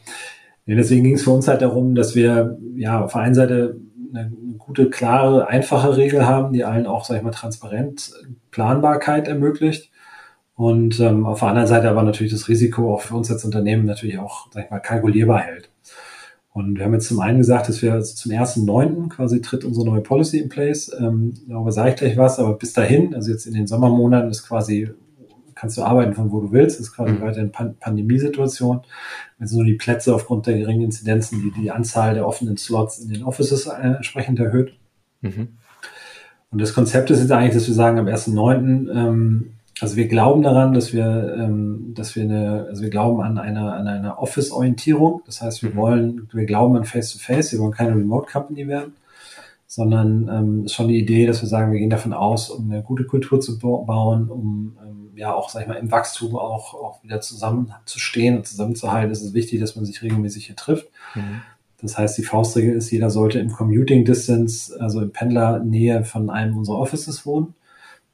deswegen ging es für uns halt darum, dass wir ja auf der einen Seite eine gute, klare, einfache Regel haben, die allen auch, sag ich mal, transparent Planbarkeit ermöglicht. Und ähm, auf der anderen Seite aber natürlich das Risiko auch für uns als Unternehmen natürlich auch, sag ich mal, kalkulierbar hält. Und wir haben jetzt zum einen gesagt, dass wir also zum ersten Neunten quasi tritt unsere neue Policy in place. Ähm, darüber sage ich gleich was, aber bis dahin, also jetzt in den Sommermonaten ist quasi, kannst du arbeiten von wo du willst, ist quasi mhm. weiterhin Pan Pandemiesituation. Also nur die Plätze aufgrund der geringen Inzidenzen, die die Anzahl der offenen Slots in den Offices äh, entsprechend erhöht. Mhm. Und das Konzept ist jetzt eigentlich, dass wir sagen, am 1.9., ähm, also wir glauben daran, dass wir, ähm, dass wir eine, also wir glauben an eine, an eine Office-Orientierung. Das heißt, wir mhm. wollen, wir glauben an Face-to-Face, -face, wir wollen keine Remote-Company werden, sondern ähm, ist schon die Idee, dass wir sagen, wir gehen davon aus, um eine gute Kultur zu bauen, um ähm, ja auch, sag ich mal, im Wachstum auch, auch wieder zusammenzustehen und zusammenzuhalten. ist Es wichtig, dass man sich regelmäßig hier trifft. Mhm. Das heißt, die Faustregel ist, jeder sollte im Commuting Distance, also in Pendlernähe von einem unserer Offices wohnen.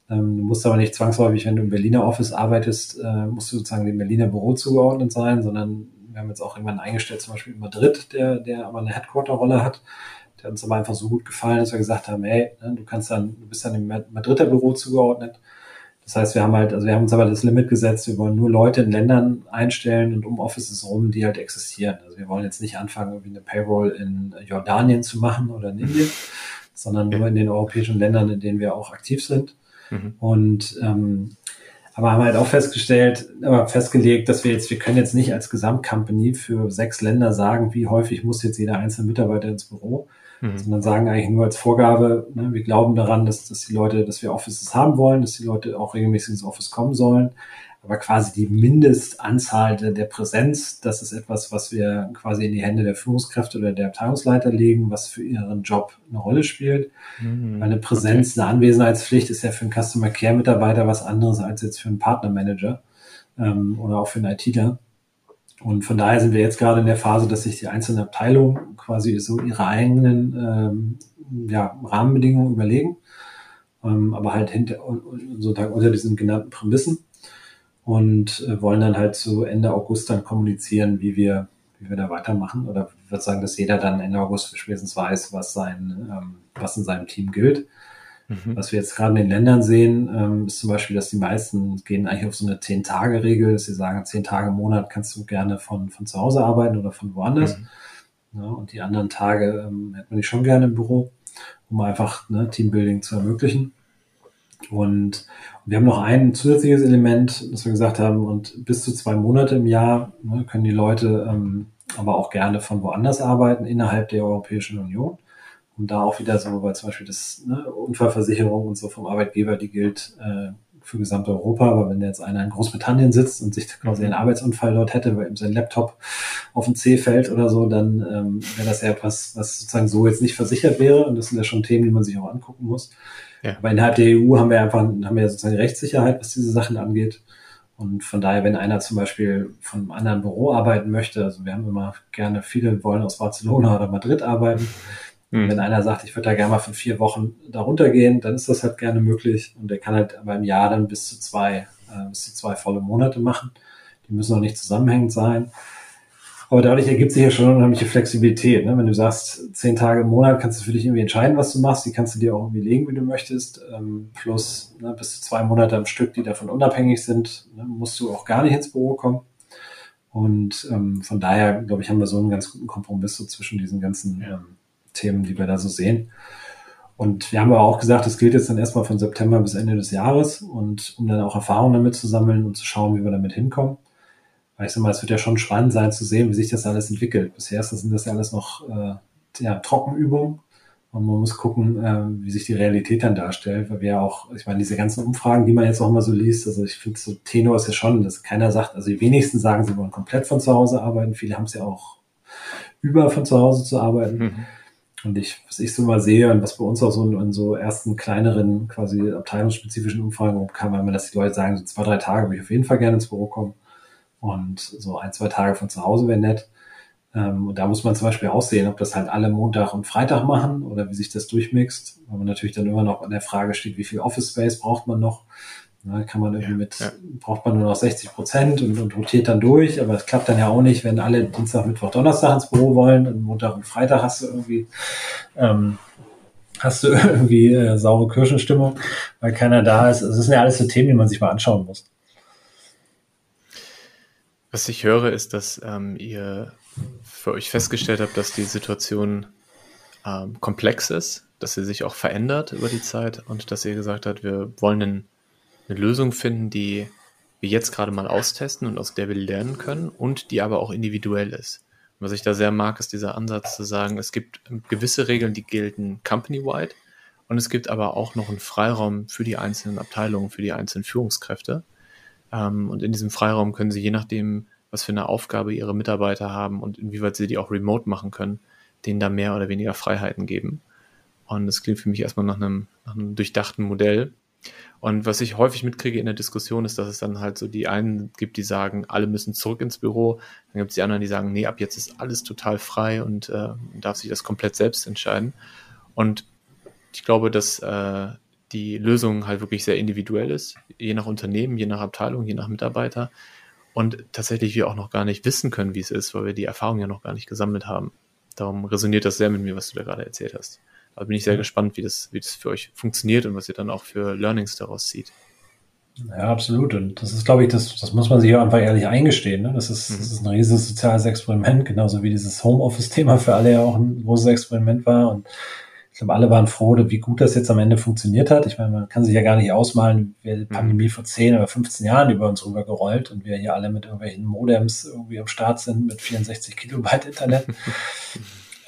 Ähm, du musst aber nicht zwangsläufig, wenn du im Berliner Office arbeitest, äh, musst du sozusagen dem Berliner Büro zugeordnet sein, sondern wir haben jetzt auch irgendwann eingestellt, zum Beispiel in Madrid, der, der aber eine Headquarter-Rolle hat. Der hat uns aber einfach so gut gefallen, dass wir gesagt haben, hey, ne, du kannst dann, du bist dann im Madrider Büro zugeordnet. Das heißt, wir haben halt, also wir haben uns aber das Limit gesetzt, wir wollen nur Leute in Ländern einstellen und um Offices rum, die halt existieren. Also wir wollen jetzt nicht anfangen, irgendwie eine Payroll in Jordanien zu machen oder in Indien, sondern nur in den europäischen Ländern, in denen wir auch aktiv sind. Mhm. Und ähm, aber haben halt auch festgestellt, aber festgelegt, dass wir jetzt, wir können jetzt nicht als Gesamtcompany für sechs Länder sagen, wie häufig muss jetzt jeder einzelne Mitarbeiter ins Büro, mhm. sondern sagen eigentlich nur als Vorgabe, ne, wir glauben daran, dass, dass die Leute, dass wir Offices haben wollen, dass die Leute auch regelmäßig ins Office kommen sollen, aber quasi die Mindestanzahl der, der Präsenz, das ist etwas, was wir quasi in die Hände der Führungskräfte oder der Abteilungsleiter legen, was für ihren Job eine Rolle spielt. Mhm. Weil eine Präsenz, okay. eine Anwesenheitspflicht ist ja für einen Customer Care Mitarbeiter was anderes als jetzt für einen Partnermanager ähm, oder auch für einen ITler. Und von daher sind wir jetzt gerade in der Phase, dass sich die einzelnen Abteilungen quasi so ihre eigenen ähm, ja, Rahmenbedingungen überlegen, ähm, aber halt hinter, sozusagen unter diesen genannten Prämissen und äh, wollen dann halt so Ende August dann kommunizieren, wie wir, wie wir da weitermachen. Oder ich würde sagen, dass jeder dann Ende August spätestens weiß, was sein, ähm, was in seinem Team gilt. Mhm. Was wir jetzt gerade in den Ländern sehen, ähm, ist zum Beispiel, dass die meisten gehen eigentlich auf so eine Zehn-Tage-Regel, dass sie sagen, zehn Tage im Monat kannst du gerne von, von zu Hause arbeiten oder von woanders. Mhm. Ja, und die anderen Tage ähm, hätte man die schon gerne im Büro, um einfach ne, Teambuilding zu ermöglichen. Und wir haben noch ein zusätzliches Element, das wir gesagt haben, und bis zu zwei Monate im Jahr ne, können die Leute ähm, aber auch gerne von woanders arbeiten, innerhalb der Europäischen Union. Und da auch wieder so, weil zum Beispiel das ne, Unfallversicherung und so vom Arbeitgeber, die gilt äh, für gesamt Europa. Aber wenn jetzt einer in Großbritannien sitzt und sich quasi einen Arbeitsunfall dort hätte, weil ihm sein Laptop auf den C fällt oder so, dann ähm, wäre das ja etwas, was sozusagen so jetzt nicht versichert wäre. Und das sind ja schon Themen, die man sich auch angucken muss. Ja. Aber innerhalb der EU haben wir einfach, haben wir sozusagen Rechtssicherheit, was diese Sachen angeht. Und von daher, wenn einer zum Beispiel von einem anderen Büro arbeiten möchte, also wir haben immer gerne, viele wollen aus Barcelona oder Madrid arbeiten. Mhm. Wenn einer sagt, ich würde da gerne mal für vier Wochen darunter gehen, dann ist das halt gerne möglich. Und der kann halt aber im Jahr dann bis zu zwei, äh, bis zu zwei volle Monate machen. Die müssen auch nicht zusammenhängend sein. Aber dadurch ergibt sich ja schon eine unheimliche Flexibilität. Ne? Wenn du sagst, zehn Tage im Monat kannst du für dich irgendwie entscheiden, was du machst. Die kannst du dir auch irgendwie legen, wie du möchtest. Ähm, plus ne, bis zu zwei Monate am Stück, die davon unabhängig sind, ne, musst du auch gar nicht ins Büro kommen. Und ähm, von daher, glaube ich, haben wir so einen ganz guten Kompromiss so zwischen diesen ganzen ähm, Themen, die wir da so sehen. Und wir haben aber auch gesagt, das gilt jetzt dann erstmal von September bis Ende des Jahres und um dann auch Erfahrungen damit zu sammeln und zu schauen, wie wir damit hinkommen. Weil ich sag mal, es wird ja schon spannend sein zu sehen, wie sich das alles entwickelt. Bisher sind das ja alles noch äh, ja, Trockenübungen. Und man muss gucken, äh, wie sich die Realität dann darstellt, weil wir ja auch, ich meine, diese ganzen Umfragen, die man jetzt auch immer so liest, also ich finde so Tenor ist ja schon, dass keiner sagt, also die wenigsten sagen, sie wollen komplett von zu Hause arbeiten, viele haben es ja auch über von zu Hause zu arbeiten. Mhm. Und ich, was ich so mal sehe und was bei uns auch so in, in so ersten kleineren, quasi abteilungsspezifischen Umfragen kam, weil man, dass die Leute sagen, so zwei, drei Tage würde ich auf jeden Fall gerne ins Büro kommen und so ein, zwei Tage von zu Hause wäre nett. Ähm, und da muss man zum Beispiel auch sehen, ob das halt alle Montag und Freitag machen oder wie sich das durchmixt. Weil man natürlich dann immer noch an der Frage steht, wie viel Office Space braucht man noch? Na, kann man irgendwie ja, mit, ja. braucht man nur noch 60 Prozent und, und rotiert dann durch, aber es klappt dann ja auch nicht, wenn alle Dienstag, Mittwoch, Donnerstag ins Büro wollen und Montag und Freitag hast du irgendwie, ähm, hast du <laughs> irgendwie äh, saure Kirschenstimmung, weil keiner da ist. Also das sind ja alles so Themen, die man sich mal anschauen muss. Was ich höre, ist, dass ähm, ihr für euch festgestellt habt, dass die Situation ähm, komplex ist, dass sie sich auch verändert über die Zeit und dass ihr gesagt habt, wir wollen einen, eine Lösung finden, die wir jetzt gerade mal austesten und aus der wir lernen können und die aber auch individuell ist. Und was ich da sehr mag, ist dieser Ansatz zu sagen, es gibt gewisse Regeln, die gelten company-wide und es gibt aber auch noch einen Freiraum für die einzelnen Abteilungen, für die einzelnen Führungskräfte. Ähm, und in diesem Freiraum können sie je nachdem, was für eine Aufgabe ihre Mitarbeiter haben und inwieweit sie die auch remote machen können, denen da mehr oder weniger Freiheiten geben. Und das klingt für mich erstmal nach einem, nach einem durchdachten Modell. Und was ich häufig mitkriege in der Diskussion ist, dass es dann halt so die einen gibt, die sagen, alle müssen zurück ins Büro. Dann gibt es die anderen, die sagen, nee, ab jetzt ist alles total frei und äh, darf sich das komplett selbst entscheiden. Und ich glaube, dass äh, die Lösung halt wirklich sehr individuell ist, je nach Unternehmen, je nach Abteilung, je nach Mitarbeiter und tatsächlich wir auch noch gar nicht wissen können, wie es ist, weil wir die Erfahrung ja noch gar nicht gesammelt haben. Darum resoniert das sehr mit mir, was du da gerade erzählt hast. Da bin ich sehr gespannt, wie das, wie das für euch funktioniert und was ihr dann auch für Learnings daraus zieht. Ja, absolut. Und das ist, glaube ich, das, das muss man sich auch einfach ehrlich eingestehen. Ne? Das, ist, mhm. das ist ein riesiges soziales Experiment, genauso wie dieses Homeoffice-Thema für alle ja auch ein großes Experiment war. Und ich glaube, alle waren froh, wie gut das jetzt am Ende funktioniert hat. Ich meine, man kann sich ja gar nicht ausmalen, wir die mhm. Pandemie vor 10 oder 15 Jahren über uns rübergerollt und wir hier alle mit irgendwelchen Modems irgendwie am Start sind mit 64 Kilobyte Internet. <laughs>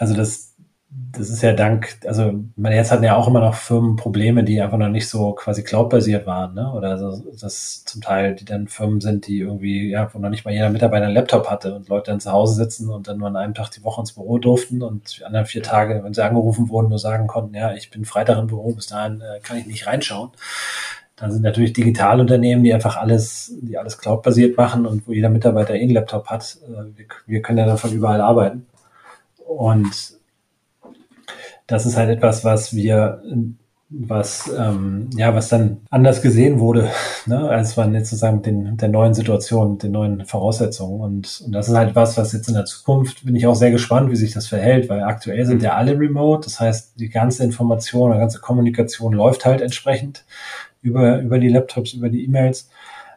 Also das, das ist ja dank, also meine, jetzt hatten ja auch immer noch Firmen Probleme, die einfach noch nicht so quasi cloud-basiert waren, ne? Oder so, das zum Teil, die dann Firmen sind, die irgendwie, ja, wo noch nicht mal jeder Mitarbeiter einen Laptop hatte und Leute dann zu Hause sitzen und dann nur an einem Tag die Woche ins Büro durften und die anderen vier Tage, wenn sie angerufen wurden, nur sagen konnten, ja, ich bin Freitag im Büro, bis dahin äh, kann ich nicht reinschauen. Dann sind natürlich Digitalunternehmen, die einfach alles, die alles cloud-basiert machen und wo jeder Mitarbeiter eh einen Laptop hat. Äh, wir, wir können ja davon überall arbeiten. Und das ist halt etwas, was wir, was, ähm, ja, was dann anders gesehen wurde, <laughs> ne, als man jetzt sozusagen mit den, der neuen Situation, mit den neuen Voraussetzungen. Und, und das ist halt was, was jetzt in der Zukunft bin ich auch sehr gespannt, wie sich das verhält, weil aktuell sind ja alle remote. Das heißt, die ganze Information, die ganze Kommunikation läuft halt entsprechend über, über die Laptops, über die E-Mails.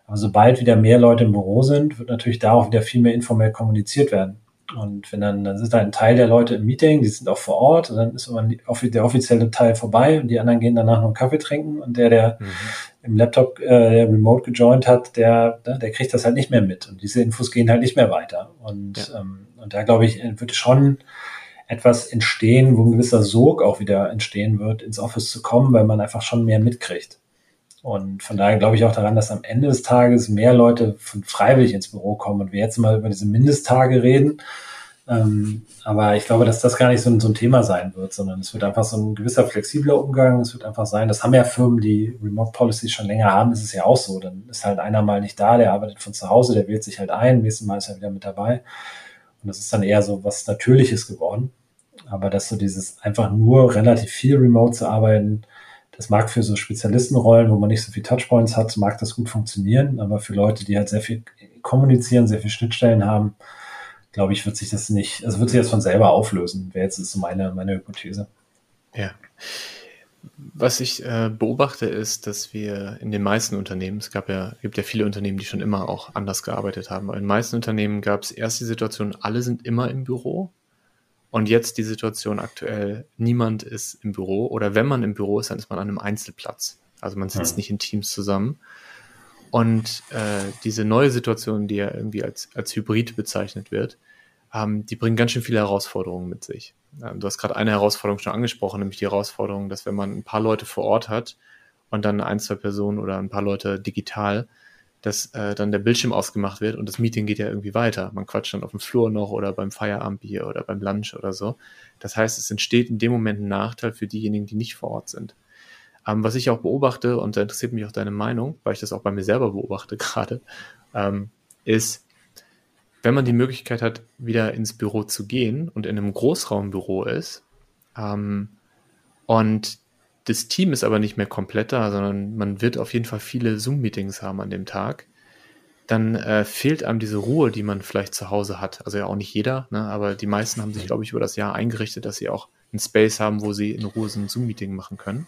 Aber sobald wieder mehr Leute im Büro sind, wird natürlich da auch wieder viel mehr informell kommuniziert werden. Und wenn dann, dann sind da ein Teil der Leute im Meeting, die sind auch vor Ort, und dann ist immer der offizielle Teil vorbei und die anderen gehen danach noch einen Kaffee trinken und der, der mhm. im Laptop äh, der Remote gejoint hat, der, der kriegt das halt nicht mehr mit und diese Infos gehen halt nicht mehr weiter. Und, ja. ähm, und da glaube ich, wird schon etwas entstehen, wo ein gewisser Sog auch wieder entstehen wird, ins Office zu kommen, weil man einfach schon mehr mitkriegt. Und von daher glaube ich auch daran, dass am Ende des Tages mehr Leute von freiwillig ins Büro kommen und wir jetzt mal über diese Mindesttage reden. Ähm, aber ich glaube, dass das gar nicht so ein, so ein, Thema sein wird, sondern es wird einfach so ein gewisser flexibler Umgang. Es wird einfach sein, das haben ja Firmen, die Remote Policies schon länger haben, ist es ja auch so. Dann ist halt einer mal nicht da, der arbeitet von zu Hause, der wählt sich halt ein, nächstes Mal ist er wieder mit dabei. Und das ist dann eher so was Natürliches geworden. Aber dass so dieses einfach nur relativ viel remote zu arbeiten, das mag für so Spezialistenrollen, wo man nicht so viel Touchpoints hat, mag das gut funktionieren, aber für Leute, die halt sehr viel kommunizieren, sehr viel Schnittstellen haben, glaube ich, wird sich das nicht, also wird sich das von selber auflösen. Wäre jetzt so meine, meine Hypothese. Ja. Was ich äh, beobachte, ist, dass wir in den meisten Unternehmen, es gab ja, gibt ja viele Unternehmen, die schon immer auch anders gearbeitet haben, aber in den meisten Unternehmen gab es erst die Situation, alle sind immer im Büro und jetzt die Situation aktuell, niemand ist im Büro oder wenn man im Büro ist, dann ist man an einem Einzelplatz. Also man sitzt ja. nicht in Teams zusammen. Und äh, diese neue Situation, die ja irgendwie als, als Hybrid bezeichnet wird, ähm, die bringt ganz schön viele Herausforderungen mit sich. Ähm, du hast gerade eine Herausforderung schon angesprochen, nämlich die Herausforderung, dass wenn man ein paar Leute vor Ort hat und dann ein, zwei Personen oder ein paar Leute digital, dass äh, dann der Bildschirm ausgemacht wird und das Meeting geht ja irgendwie weiter. Man quatscht dann auf dem Flur noch oder beim Feierabendbier oder beim Lunch oder so. Das heißt, es entsteht in dem Moment ein Nachteil für diejenigen, die nicht vor Ort sind. Ähm, was ich auch beobachte, und da interessiert mich auch deine Meinung, weil ich das auch bei mir selber beobachte <laughs> gerade, ähm, ist, wenn man die Möglichkeit hat, wieder ins Büro zu gehen und in einem Großraumbüro ist, ähm, und das Team ist aber nicht mehr komplett da, sondern man wird auf jeden Fall viele Zoom-Meetings haben an dem Tag, dann äh, fehlt einem diese Ruhe, die man vielleicht zu Hause hat. Also ja auch nicht jeder, ne, aber die meisten haben sich, glaube ich, über das Jahr eingerichtet, dass sie auch einen Space haben, wo sie in Ruhe so ein Zoom-Meeting machen können.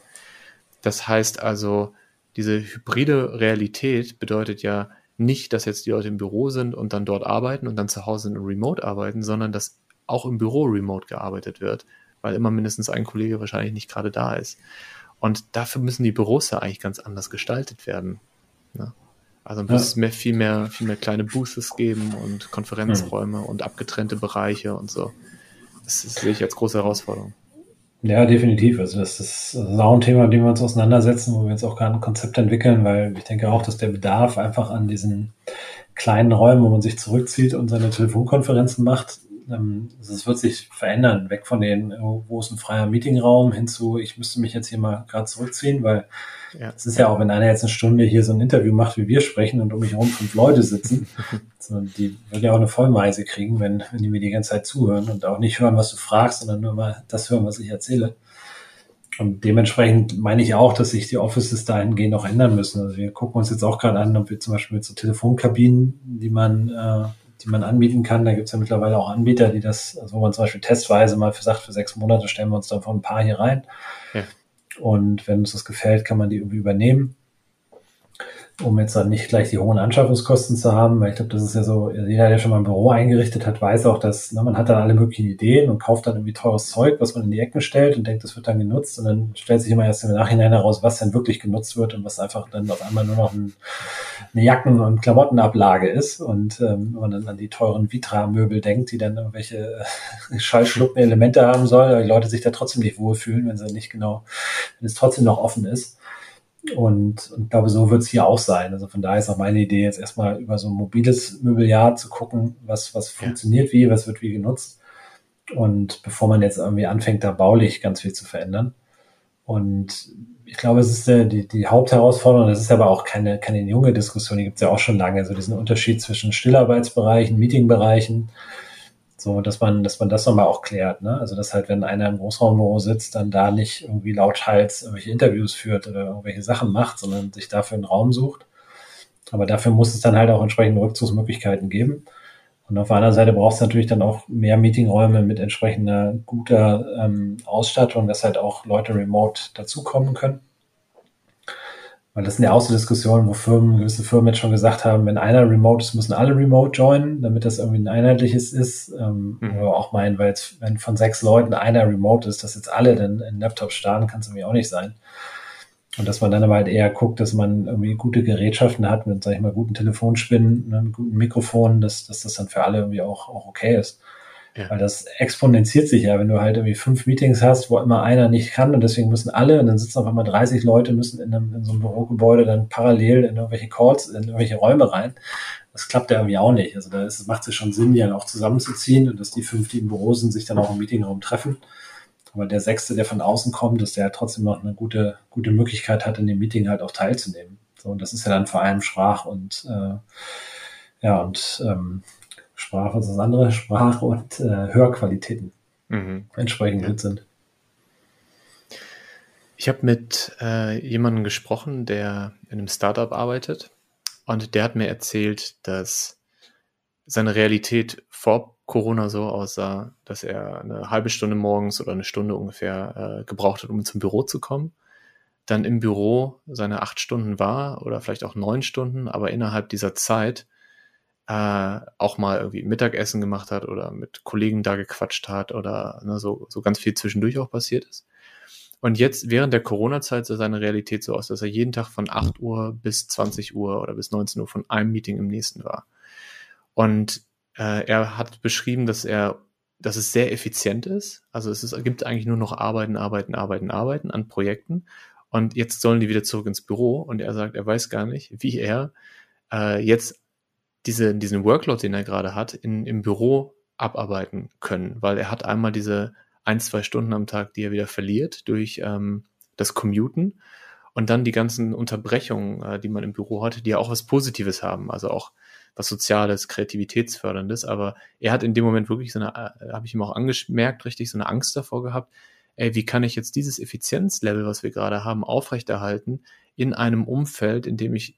Das heißt also, diese hybride Realität bedeutet ja nicht, dass jetzt die Leute im Büro sind und dann dort arbeiten und dann zu Hause in Remote arbeiten, sondern dass auch im Büro remote gearbeitet wird, weil immer mindestens ein Kollege wahrscheinlich nicht gerade da ist. Und dafür müssen die Büros ja eigentlich ganz anders gestaltet werden. Ne? Also muss ja. es mehr, viel mehr, viel mehr kleine Boosters geben und Konferenzräume mhm. und abgetrennte Bereiche und so. Das, das sehe ich als große Herausforderung. Ja, definitiv. Also das ist, das ist auch ein Thema, mit dem wir uns auseinandersetzen, wo wir jetzt auch gerade ein Konzept entwickeln, weil ich denke auch, dass der Bedarf einfach an diesen kleinen Räumen, wo man sich zurückzieht und seine Telefonkonferenzen macht, es wird sich verändern, weg von den, wo ist ein freier Meetingraum, hin zu, ich müsste mich jetzt hier mal gerade zurückziehen, weil ja. es ist ja auch, wenn einer jetzt eine Stunde hier so ein Interview macht, wie wir sprechen und um mich herum fünf Leute sitzen, <laughs> so, die würden ja auch eine Vollmeise kriegen, wenn, wenn die mir die ganze Zeit zuhören und auch nicht hören, was du fragst, sondern nur mal das hören, was ich erzähle. Und dementsprechend meine ich auch, dass sich die Offices dahingehend noch ändern müssen. Also wir gucken uns jetzt auch gerade an, ob wir zum Beispiel mit so Telefonkabinen, die man äh, die man anbieten kann. Da gibt es ja mittlerweile auch Anbieter, die das, also wo man zum Beispiel testweise mal für sagt, für sechs Monate stellen wir uns davon ein paar hier rein. Ja. Und wenn uns das gefällt, kann man die irgendwie übernehmen um jetzt dann nicht gleich die hohen Anschaffungskosten zu haben, weil ich glaube, das ist ja so, jeder, der schon mal ein Büro eingerichtet hat, weiß auch, dass ne, man hat dann alle möglichen Ideen und kauft dann irgendwie teures Zeug, was man in die Ecken stellt und denkt, das wird dann genutzt und dann stellt sich immer erst im Nachhinein heraus, was denn wirklich genutzt wird und was einfach dann auf einmal nur noch ein, eine Jacken- und Klamottenablage ist und ähm, wenn man dann an die teuren Vitra-Möbel denkt, die dann irgendwelche äh, schallschluckende Elemente haben soll, aber die Leute sich da trotzdem nicht wohlfühlen, wenn sie nicht genau, wenn es trotzdem noch offen ist. Und, und glaube, so wird es hier auch sein. Also von daher ist auch meine Idee, jetzt erstmal über so ein mobiles Möbeljahr zu gucken, was, was funktioniert wie, was wird wie genutzt. Und bevor man jetzt irgendwie anfängt, da baulich ganz viel zu verändern. Und ich glaube, es ist der, die, die Hauptherausforderung, das ist aber auch keine, keine junge Diskussion, die gibt es ja auch schon lange, so diesen Unterschied zwischen Stillarbeitsbereichen, Meetingbereichen so, dass man, dass man das nochmal auch klärt, ne? Also, dass halt, wenn einer im Großraumbüro sitzt, dann da nicht irgendwie lauthals irgendwelche Interviews führt oder irgendwelche Sachen macht, sondern sich dafür einen Raum sucht. Aber dafür muss es dann halt auch entsprechende Rückzugsmöglichkeiten geben. Und auf der anderen Seite braucht es natürlich dann auch mehr Meetingräume mit entsprechender guter ähm, Ausstattung, dass halt auch Leute remote dazukommen können. Weil das sind ja auch so Diskussionen, wo Firmen, gewisse Firmen jetzt schon gesagt haben, wenn einer remote ist, müssen alle remote joinen, damit das irgendwie ein einheitliches ist. Ähm, mhm. Oder auch meinen, weil jetzt, wenn von sechs Leuten einer remote ist, dass jetzt alle dann in Laptop starten, kann es irgendwie auch nicht sein. Und dass man dann aber halt eher guckt, dass man irgendwie gute Gerätschaften hat mit, sag ich mal, guten Telefonspinnen, ne, guten Mikrofonen, dass, dass das dann für alle irgendwie auch, auch okay ist. Ja. Weil das exponentiert sich ja, wenn du halt irgendwie fünf Meetings hast, wo immer einer nicht kann und deswegen müssen alle, und dann sitzen auf einmal 30 Leute, müssen in, einem, in so einem Bürogebäude dann parallel in irgendwelche Calls, in irgendwelche Räume rein. Das klappt ja irgendwie auch nicht. Also da ist, macht es schon Sinn, die dann auch zusammenzuziehen und dass die fünf, die im Büro sind, sich dann auch im Meetingraum treffen. Aber der Sechste, der von außen kommt, dass der trotzdem noch eine gute, gute Möglichkeit hat, in dem Meeting halt auch teilzunehmen. So, und das ist ja dann vor allem Sprach und äh, ja, und ähm, Sprache, was das andere, Sprache und äh, Hörqualitäten mhm. entsprechend ja. gut sind. Ich habe mit äh, jemandem gesprochen, der in einem Startup arbeitet und der hat mir erzählt, dass seine Realität vor Corona so aussah, dass er eine halbe Stunde morgens oder eine Stunde ungefähr äh, gebraucht hat, um zum Büro zu kommen. Dann im Büro seine acht Stunden war oder vielleicht auch neun Stunden, aber innerhalb dieser Zeit äh, auch mal irgendwie Mittagessen gemacht hat oder mit Kollegen da gequatscht hat oder ne, so, so ganz viel zwischendurch auch passiert ist. Und jetzt während der Corona-Zeit sah seine Realität so aus, dass er jeden Tag von 8 Uhr bis 20 Uhr oder bis 19 Uhr von einem Meeting im nächsten war. Und äh, er hat beschrieben, dass er, dass es sehr effizient ist. Also es ist, gibt eigentlich nur noch Arbeiten, Arbeiten, Arbeiten, Arbeiten an Projekten. Und jetzt sollen die wieder zurück ins Büro. Und er sagt, er weiß gar nicht, wie er äh, jetzt diese, diesen Workload, den er gerade hat, in, im Büro abarbeiten können, weil er hat einmal diese ein, zwei Stunden am Tag, die er wieder verliert durch ähm, das Commuten. Und dann die ganzen Unterbrechungen, äh, die man im Büro hatte, die ja auch was Positives haben, also auch was Soziales, Kreativitätsförderndes. Aber er hat in dem Moment wirklich so eine, äh, habe ich ihm auch angemerkt, richtig so eine Angst davor gehabt, ey, wie kann ich jetzt dieses Effizienzlevel, was wir gerade haben, aufrechterhalten in einem Umfeld, in dem ich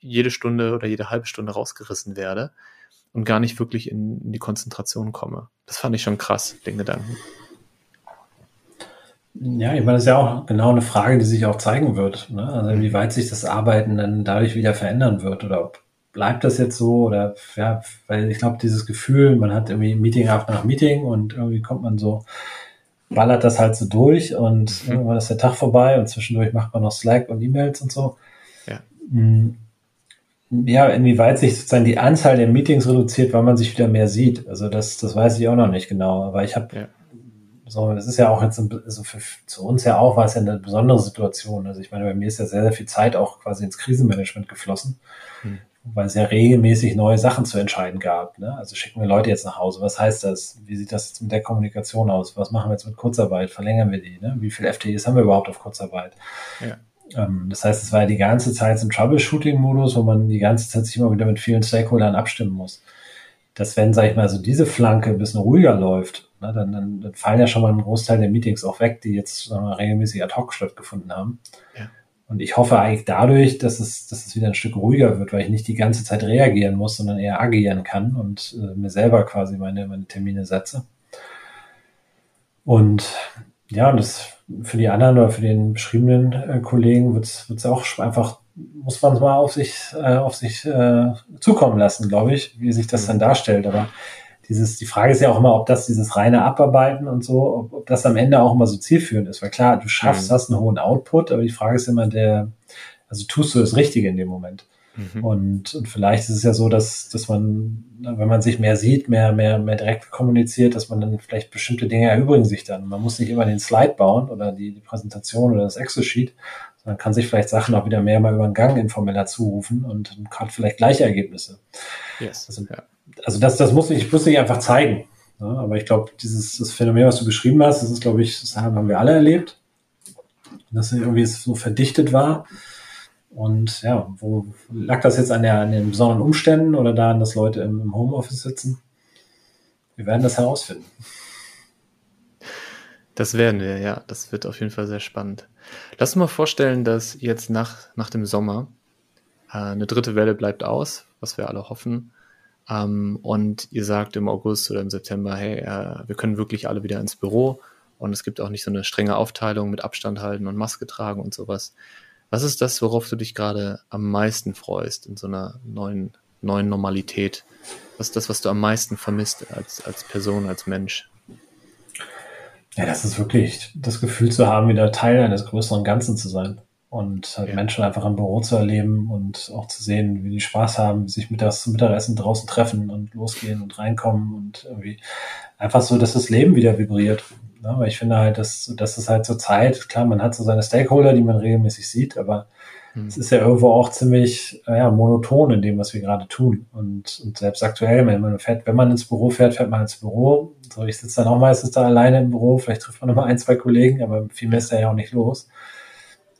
jede Stunde oder jede halbe Stunde rausgerissen werde und gar nicht wirklich in, in die Konzentration komme. Das fand ich schon krass, den Gedanken. Ja, ich meine, das ist ja auch genau eine Frage, die sich auch zeigen wird. Ne? Also inwieweit sich das Arbeiten dann dadurch wieder verändern wird oder ob bleibt das jetzt so oder ja, weil ich glaube, dieses Gefühl, man hat irgendwie Meeting nach Meeting und irgendwie kommt man so, ballert das halt so durch und mhm. irgendwann ist der Tag vorbei und zwischendurch macht man noch Slack und E-Mails und so. Ja. Hm. Ja, inwieweit sich sozusagen die Anzahl der Meetings reduziert, weil man sich wieder mehr sieht. Also das, das weiß ich auch noch nicht genau. Aber ich habe ja. so, das ist ja auch jetzt also für, zu uns ja auch war es ja eine besondere Situation. Also ich meine, bei mir ist ja sehr, sehr viel Zeit auch quasi ins Krisenmanagement geflossen. Hm weil es ja regelmäßig neue Sachen zu entscheiden gab. Ne? Also schicken wir Leute jetzt nach Hause. Was heißt das? Wie sieht das jetzt mit der Kommunikation aus? Was machen wir jetzt mit Kurzarbeit? Verlängern wir die? Ne? Wie viele FTEs haben wir überhaupt auf Kurzarbeit? Ja. Ähm, das heißt, es war ja die ganze Zeit im Troubleshooting-Modus, wo man die ganze Zeit sich immer wieder mit vielen Stakeholdern abstimmen muss. Dass wenn, sag ich mal, so diese Flanke ein bisschen ruhiger läuft, ne, dann, dann, dann fallen ja schon mal ein Großteil der Meetings auch weg, die jetzt wir, regelmäßig ad hoc stattgefunden haben. Ja. Und ich hoffe eigentlich dadurch, dass es, dass es wieder ein Stück ruhiger wird, weil ich nicht die ganze Zeit reagieren muss, sondern eher agieren kann und äh, mir selber quasi meine, meine Termine setze. Und ja, und das für die anderen oder für den beschriebenen äh, Kollegen wird es auch einfach, muss man es mal auf sich, äh, auf sich äh, zukommen lassen, glaube ich, wie sich das dann darstellt. Aber dieses, die Frage ist ja auch immer, ob das dieses reine Abarbeiten und so, ob, ob das am Ende auch immer so zielführend ist. Weil klar, du schaffst, mhm. hast einen hohen Output, aber die Frage ist immer der, also tust du das Richtige in dem Moment? Mhm. Und, und vielleicht ist es ja so, dass, dass man, wenn man sich mehr sieht, mehr, mehr, mehr direkt kommuniziert, dass man dann vielleicht bestimmte Dinge erübrigen sich dann. Man muss nicht immer den Slide bauen oder die, die Präsentation oder das Excel-Sheet, sondern kann sich vielleicht Sachen auch wieder mehr mal über den Gang informeller zurufen und hat vielleicht gleiche Ergebnisse. Yes. Also, ja also das, das muss ich, muss ich einfach zeigen. Ja, aber ich glaube, dieses das Phänomen, was du beschrieben hast, das ist, glaube ich, das haben wir alle erlebt, dass irgendwie es so verdichtet war. Und ja, wo lag das jetzt an, der, an den besonderen Umständen oder daran, dass Leute im, Homeoffice sitzen? Wir werden das herausfinden. Das werden wir, ja. Das wird auf jeden Fall sehr spannend. Lass uns mal vorstellen, dass jetzt nach, nach dem Sommer äh, eine dritte Welle bleibt aus, was wir alle hoffen. Ähm, und ihr sagt im August oder im September, hey, äh, wir können wirklich alle wieder ins Büro und es gibt auch nicht so eine strenge Aufteilung mit Abstand halten und Maske tragen und sowas. Was ist das, worauf du dich gerade am meisten freust in so einer neuen, neuen Normalität? Was ist das, was du am meisten vermisst als, als Person, als Mensch? Ja, das ist wirklich das Gefühl zu haben, wieder Teil eines größeren Ganzen zu sein und halt ja. Menschen einfach im Büro zu erleben und auch zu sehen, wie die Spaß haben, sich mittags zum Mittagessen draußen treffen und losgehen und reinkommen und irgendwie einfach so, dass das Leben wieder vibriert. Ja, weil ich finde halt, dass, dass es halt zur Zeit, klar, man hat so seine Stakeholder, die man regelmäßig sieht, aber hm. es ist ja irgendwo auch ziemlich ja, monoton in dem, was wir gerade tun. Und, und selbst aktuell, wenn man fährt, wenn man ins Büro fährt, fährt man ins Büro. So, ich sitze dann auch meistens da alleine im Büro, vielleicht trifft man nochmal ein, zwei Kollegen, aber viel mehr ist da ja auch nicht los.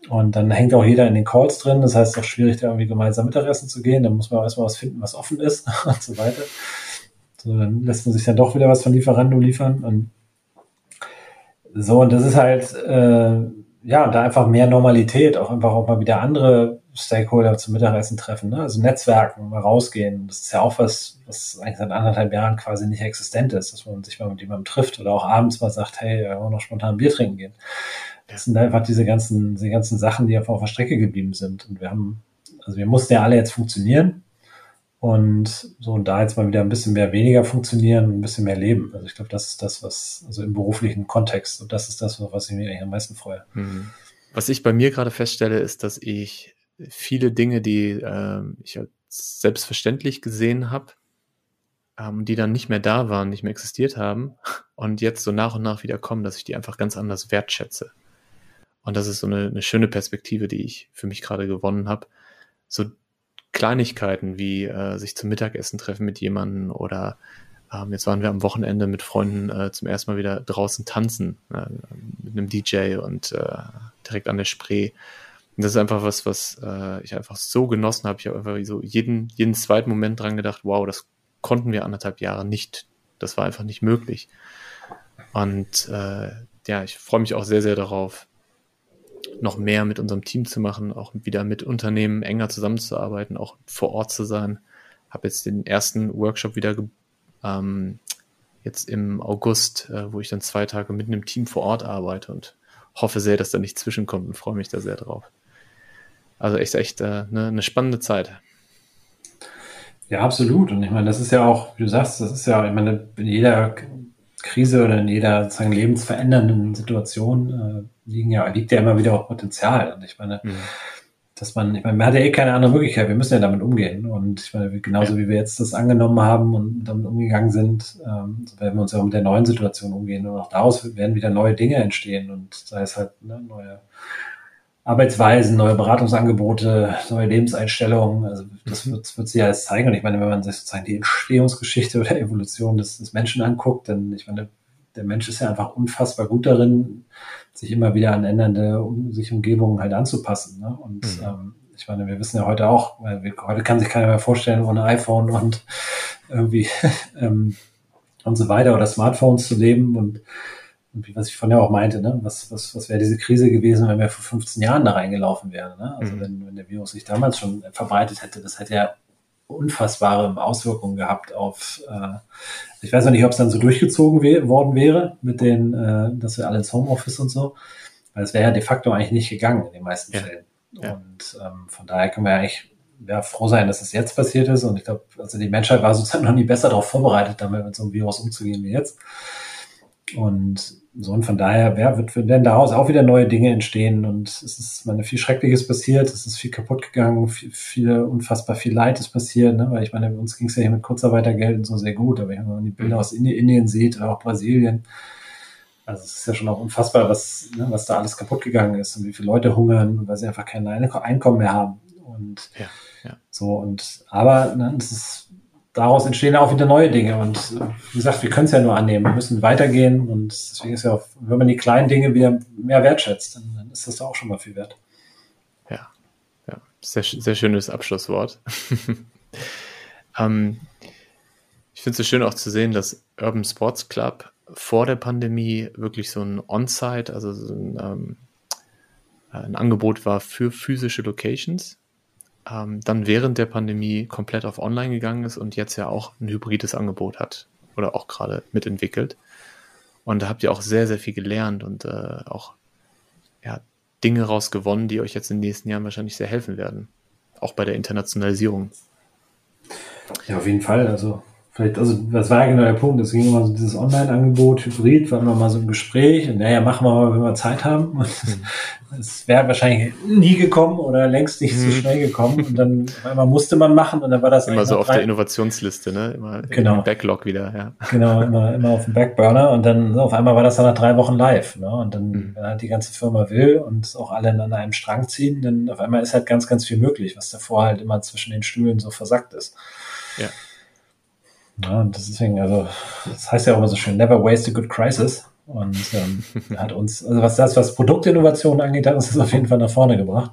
Und dann hängt auch jeder in den Calls drin. Das heißt, es ist auch schwierig, da irgendwie gemeinsam Mittagessen zu gehen. Dann muss man auch erstmal was finden, was offen ist <laughs> und so weiter. So, dann lässt man sich dann doch wieder was von Lieferando liefern. Und so, und das ist halt, äh, ja, da einfach mehr Normalität, auch einfach auch mal wieder andere Stakeholder zum Mittagessen treffen, ne? also Netzwerken, mal rausgehen. Das ist ja auch was, was eigentlich seit anderthalb Jahren quasi nicht existent ist, dass man sich mal mit jemandem trifft oder auch abends mal sagt, hey, wir wollen noch spontan Bier trinken gehen. Das sind einfach diese ganzen, diese ganzen Sachen, die einfach auf der Strecke geblieben sind. Und wir haben, also wir mussten ja alle jetzt funktionieren. Und so, und da jetzt mal wieder ein bisschen mehr weniger funktionieren, ein bisschen mehr leben. Also ich glaube, das ist das, was, also im beruflichen Kontext, und das ist das, was ich mir eigentlich am meisten freue. Mhm. Was ich bei mir gerade feststelle, ist, dass ich viele Dinge, die äh, ich selbstverständlich gesehen habe, ähm, die dann nicht mehr da waren, nicht mehr existiert haben und jetzt so nach und nach wieder kommen, dass ich die einfach ganz anders wertschätze. Und das ist so eine, eine schöne Perspektive, die ich für mich gerade gewonnen habe. So Kleinigkeiten wie äh, sich zum Mittagessen treffen mit jemandem oder ähm, jetzt waren wir am Wochenende mit Freunden äh, zum ersten Mal wieder draußen tanzen äh, mit einem DJ und äh, direkt an der Spree. das ist einfach was, was äh, ich einfach so genossen habe. Ich habe einfach so jeden, jeden zweiten Moment dran gedacht, wow, das konnten wir anderthalb Jahre nicht. Das war einfach nicht möglich. Und äh, ja, ich freue mich auch sehr, sehr darauf, noch mehr mit unserem Team zu machen, auch wieder mit Unternehmen enger zusammenzuarbeiten, auch vor Ort zu sein. Habe jetzt den ersten Workshop wieder ähm, jetzt im August, äh, wo ich dann zwei Tage mit einem Team vor Ort arbeite und hoffe sehr, dass da nicht zwischenkommt und freue mich da sehr drauf. Also echt, echt äh, eine, eine spannende Zeit. Ja, absolut. Und ich meine, das ist ja auch, wie du sagst, das ist ja, ich meine, in jeder Krise oder in jeder sozusagen lebensverändernden Situation äh, liegen ja, liegt ja immer wieder auch Potenzial. Und ich meine, mhm. dass man, ich meine, man hat ja eh keine andere Möglichkeit, wir müssen ja damit umgehen. Und ich meine, genauso ja. wie wir jetzt das angenommen haben und damit umgegangen sind, ähm, so werden wir uns ja auch mit der neuen Situation umgehen. Und auch daraus werden wieder neue Dinge entstehen und sei es halt ne, neue Arbeitsweisen, neue Beratungsangebote, neue Lebenseinstellungen. Also das mhm. wird, wird sich alles zeigen. Und ich meine, wenn man sich sozusagen die Entstehungsgeschichte oder Evolution des, des Menschen anguckt, dann ich meine, der Mensch ist ja einfach unfassbar gut darin, sich immer wieder an ändernde um, sich Umgebungen halt anzupassen. Ne? Und mhm. ähm, ich meine, wir wissen ja heute auch, wir, heute kann sich keiner mehr vorstellen, ohne iPhone und irgendwie <laughs> ähm, und so weiter oder Smartphones zu leben. Und was ich vorhin ja auch meinte, ne? was, was, was wäre diese Krise gewesen, wenn wir vor 15 Jahren da reingelaufen wären? Ne? Also mhm. wenn, wenn der Virus sich damals schon verbreitet hätte, das hätte ja unfassbare Auswirkungen gehabt auf, äh, ich weiß noch nicht, ob es dann so durchgezogen we worden wäre mit den, äh, dass wir alle ins Homeoffice und so, weil es wäre ja de facto eigentlich nicht gegangen in den meisten ja. Fällen. Ja. Und ähm, von daher können wir eigentlich ja, froh sein, dass es jetzt passiert ist. Und ich glaube, also die Menschheit war sozusagen noch nie besser darauf vorbereitet, damit mit so einem Virus umzugehen wie jetzt. Und so und von daher wer wird, werden daraus auch wieder neue Dinge entstehen und es ist meine viel Schreckliches passiert, es ist viel kaputt gegangen, viel, viel unfassbar viel Leid ist passiert, ne? weil ich meine, uns ging es ja hier mit Kurzarbeitergeld und so sehr gut, aber wenn man die Bilder aus Indien, Indien sieht, oder auch Brasilien, also es ist ja schon auch unfassbar, was, ne, was da alles kaputt gegangen ist und wie viele Leute hungern, weil sie einfach kein Einkommen mehr haben und ja, ja. so und aber ne, das ist daraus entstehen auch wieder neue Dinge. Und äh, wie gesagt, wir können es ja nur annehmen. Wir müssen weitergehen. Und deswegen ist ja auch, wenn man die kleinen Dinge wieder mehr wertschätzt, dann, dann ist das auch schon mal viel wert. Ja, ja. Sehr, sehr schönes Abschlusswort. <laughs> ähm, ich finde es so schön auch zu sehen, dass Urban Sports Club vor der Pandemie wirklich so ein On-Site, also so ein, ähm, ein Angebot war für physische Locations ähm, dann während der Pandemie komplett auf Online gegangen ist und jetzt ja auch ein hybrides Angebot hat oder auch gerade mitentwickelt. Und da habt ihr auch sehr, sehr viel gelernt und äh, auch ja, Dinge rausgewonnen, die euch jetzt in den nächsten Jahren wahrscheinlich sehr helfen werden. Auch bei der Internationalisierung. Ja, auf jeden Fall. Also Vielleicht, also das war ja genau der Punkt. Es ging immer so dieses Online-Angebot, Hybrid, war immer mal so ein Gespräch und naja, machen wir mal, wenn wir Zeit haben. <laughs> Und es wäre wahrscheinlich nie gekommen oder längst nicht so mhm. schnell gekommen. Und dann einmal musste man machen und dann war das immer so auf drei, der Innovationsliste, ne? Immer genau. im Backlog wieder, ja. Genau, immer, immer auf dem Backburner und dann so, auf einmal war das dann nach drei Wochen live. Ne? Und dann, mhm. wenn halt die ganze Firma will und auch alle an einem Strang ziehen, dann auf einmal ist halt ganz, ganz viel möglich, was davor halt immer zwischen den Stühlen so versackt ist. Ja. Ja, und deswegen, also, das heißt ja auch immer so schön, never waste a good crisis. Und ähm, <laughs> hat uns, also was das, was Produktinnovation angeht, hat uns das auf jeden Fall nach vorne gebracht.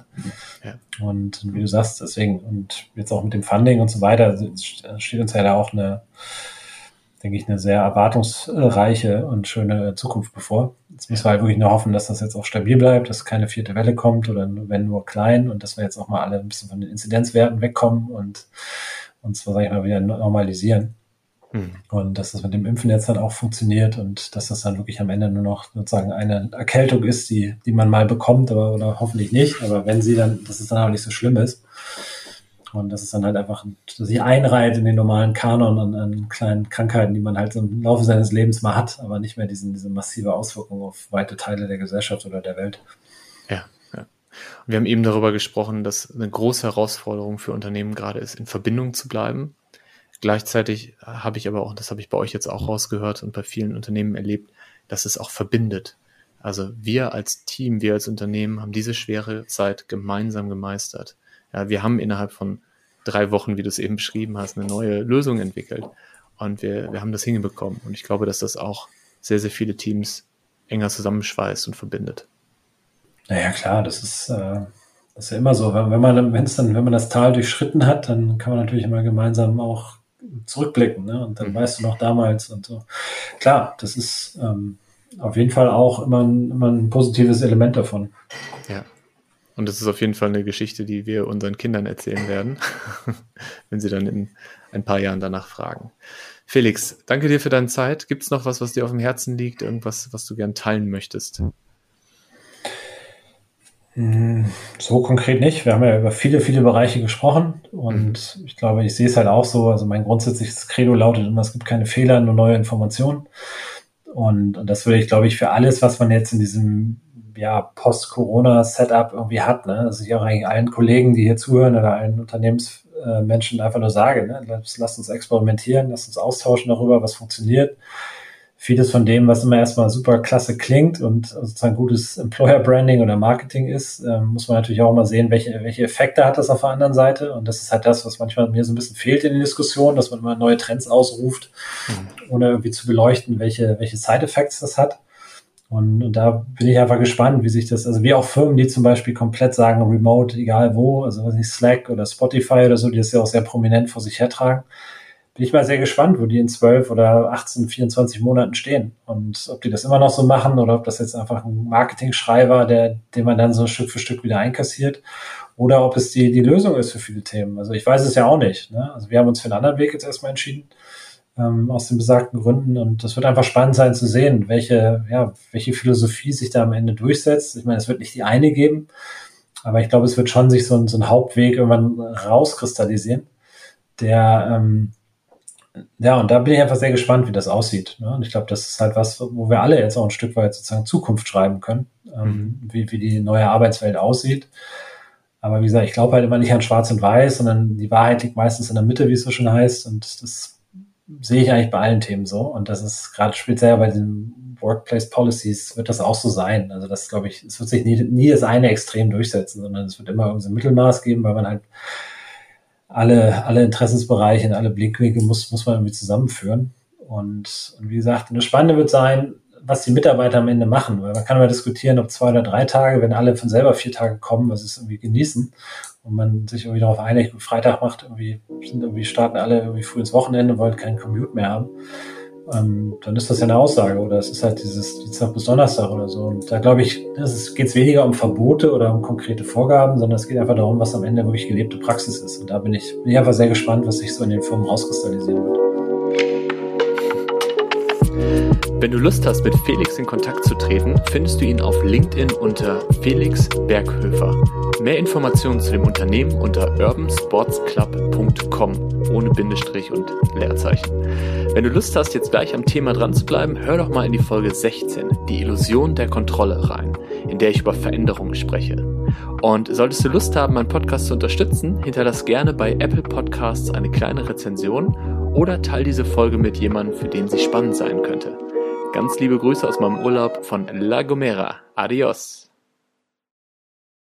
Ja. Und wie du sagst, deswegen, und jetzt auch mit dem Funding und so weiter, steht uns ja da auch eine, denke ich, eine sehr erwartungsreiche und schöne Zukunft bevor. Jetzt müssen wir halt wirklich nur hoffen, dass das jetzt auch stabil bleibt, dass keine vierte Welle kommt oder wenn nur klein und dass wir jetzt auch mal alle ein bisschen von den Inzidenzwerten wegkommen und uns, sag ich mal, wieder normalisieren. Mhm. Und dass das mit dem Impfen jetzt dann auch funktioniert und dass das dann wirklich am Ende nur noch sozusagen eine Erkältung ist, die, die man mal bekommt, aber oder hoffentlich nicht. Aber wenn sie dann, dass es dann auch nicht so schlimm ist. Und dass es dann halt einfach sich einreiht in den normalen Kanon an, an kleinen Krankheiten, die man halt so im Laufe seines Lebens mal hat, aber nicht mehr diesen, diese massive Auswirkung auf weite Teile der Gesellschaft oder der Welt. Ja, ja. Und wir haben eben darüber gesprochen, dass eine große Herausforderung für Unternehmen gerade ist, in Verbindung zu bleiben Gleichzeitig habe ich aber auch, das habe ich bei euch jetzt auch rausgehört und bei vielen Unternehmen erlebt, dass es auch verbindet. Also wir als Team, wir als Unternehmen haben diese schwere Zeit gemeinsam gemeistert. Ja, wir haben innerhalb von drei Wochen, wie du es eben beschrieben hast, eine neue Lösung entwickelt. Und wir, wir haben das hingebekommen. Und ich glaube, dass das auch sehr, sehr viele Teams enger zusammenschweißt und verbindet. Naja, klar, das ist, äh, Das ist ja immer so, wenn man, wenn es dann, wenn man das Tal durchschritten hat, dann kann man natürlich immer gemeinsam auch zurückblicken, ne? Und dann mhm. weißt du noch damals und so. Klar, das ist ähm, auf jeden Fall auch immer ein, immer ein positives Element davon. Ja. Und das ist auf jeden Fall eine Geschichte, die wir unseren Kindern erzählen werden, <laughs> wenn sie dann in ein paar Jahren danach fragen. Felix, danke dir für deine Zeit. Gibt es noch was, was dir auf dem Herzen liegt? Irgendwas, was du gern teilen möchtest? Hm, so konkret nicht. Wir haben ja über viele, viele Bereiche gesprochen und mhm. ich glaube, ich sehe es halt auch so. Also mein grundsätzliches Credo lautet immer, es gibt keine Fehler, nur neue Informationen. Und, und das würde ich, glaube ich, für alles, was man jetzt in diesem ja, Post-Corona-Setup irgendwie hat, ne? dass ich auch eigentlich allen Kollegen, die hier zuhören oder allen Unternehmensmenschen einfach nur sage, ne? lasst uns experimentieren, lasst uns austauschen darüber, was funktioniert. Vieles von dem, was immer erstmal super klasse klingt und sozusagen gutes Employer-Branding oder Marketing ist, ähm, muss man natürlich auch mal sehen, welche, welche Effekte hat das auf der anderen Seite. Und das ist halt das, was manchmal mir so ein bisschen fehlt in den Diskussionen, dass man immer neue Trends ausruft, mhm. ohne irgendwie zu beleuchten, welche, welche Side-Effects das hat. Und, und da bin ich einfach gespannt, wie sich das, also wie auch Firmen, die zum Beispiel komplett sagen, remote, egal wo, also was nicht, Slack oder Spotify oder so, die das ja auch sehr prominent vor sich hertragen, bin ich mal sehr gespannt, wo die in 12 oder 18, 24 Monaten stehen. Und ob die das immer noch so machen oder ob das jetzt einfach ein Marketing-Schrei war, der, den man dann so Stück für Stück wieder einkassiert. Oder ob es die, die Lösung ist für viele Themen. Also ich weiß es ja auch nicht. Ne? Also wir haben uns für einen anderen Weg jetzt erstmal entschieden ähm, aus den besagten Gründen. Und das wird einfach spannend sein zu sehen, welche, ja, welche Philosophie sich da am Ende durchsetzt. Ich meine, es wird nicht die eine geben, aber ich glaube, es wird schon sich so ein, so ein Hauptweg irgendwann rauskristallisieren, der, ähm, ja, und da bin ich einfach sehr gespannt, wie das aussieht. Ne? Und ich glaube, das ist halt was, wo wir alle jetzt auch ein Stück weit sozusagen Zukunft schreiben können, ähm, mhm. wie, wie die neue Arbeitswelt aussieht. Aber wie gesagt, ich glaube halt immer nicht an Schwarz und Weiß, sondern die Wahrheit liegt meistens in der Mitte, wie es so schon heißt. Und das sehe ich eigentlich bei allen Themen so. Und das ist gerade speziell bei den Workplace Policies wird das auch so sein. Also das glaube ich, es wird sich nie, nie das eine Extrem durchsetzen, sondern es wird immer irgendwie ein Mittelmaß geben, weil man halt alle, alle Interessensbereiche und alle Blickwinkel muss, muss man irgendwie zusammenführen. Und, und wie gesagt, das Spannende wird sein, was die Mitarbeiter am Ende machen. Weil man kann immer diskutieren, ob zwei oder drei Tage, wenn alle von selber vier Tage kommen, was es irgendwie genießen und man sich irgendwie darauf einigt, Freitag macht irgendwie, sind irgendwie starten alle irgendwie früh ins Wochenende, wollen keinen Commute mehr haben, ähm, dann ist das ja eine Aussage oder es ist halt dieses Dienstag bis Donnerstag oder so. Und da glaube ich, es geht weniger um Verbote oder um konkrete Vorgaben, sondern es geht einfach darum, was am Ende wirklich gelebte Praxis ist. Und da bin ich, bin ich einfach sehr gespannt, was sich so in den Firmen rauskristallisieren wird. Wenn du Lust hast, mit Felix in Kontakt zu treten, findest du ihn auf LinkedIn unter Felix Berghöfer. Mehr Informationen zu dem Unternehmen unter urbansportsclub.com ohne Bindestrich und Leerzeichen. Wenn du Lust hast, jetzt gleich am Thema dran zu bleiben, hör doch mal in die Folge 16, die Illusion der Kontrolle rein, in der ich über Veränderungen spreche. Und solltest du Lust haben, meinen Podcast zu unterstützen, hinterlass gerne bei Apple Podcasts eine kleine Rezension oder teil diese Folge mit jemandem, für den sie spannend sein könnte. Ganz liebe Grüße aus meinem Urlaub von La Gomera. Adios.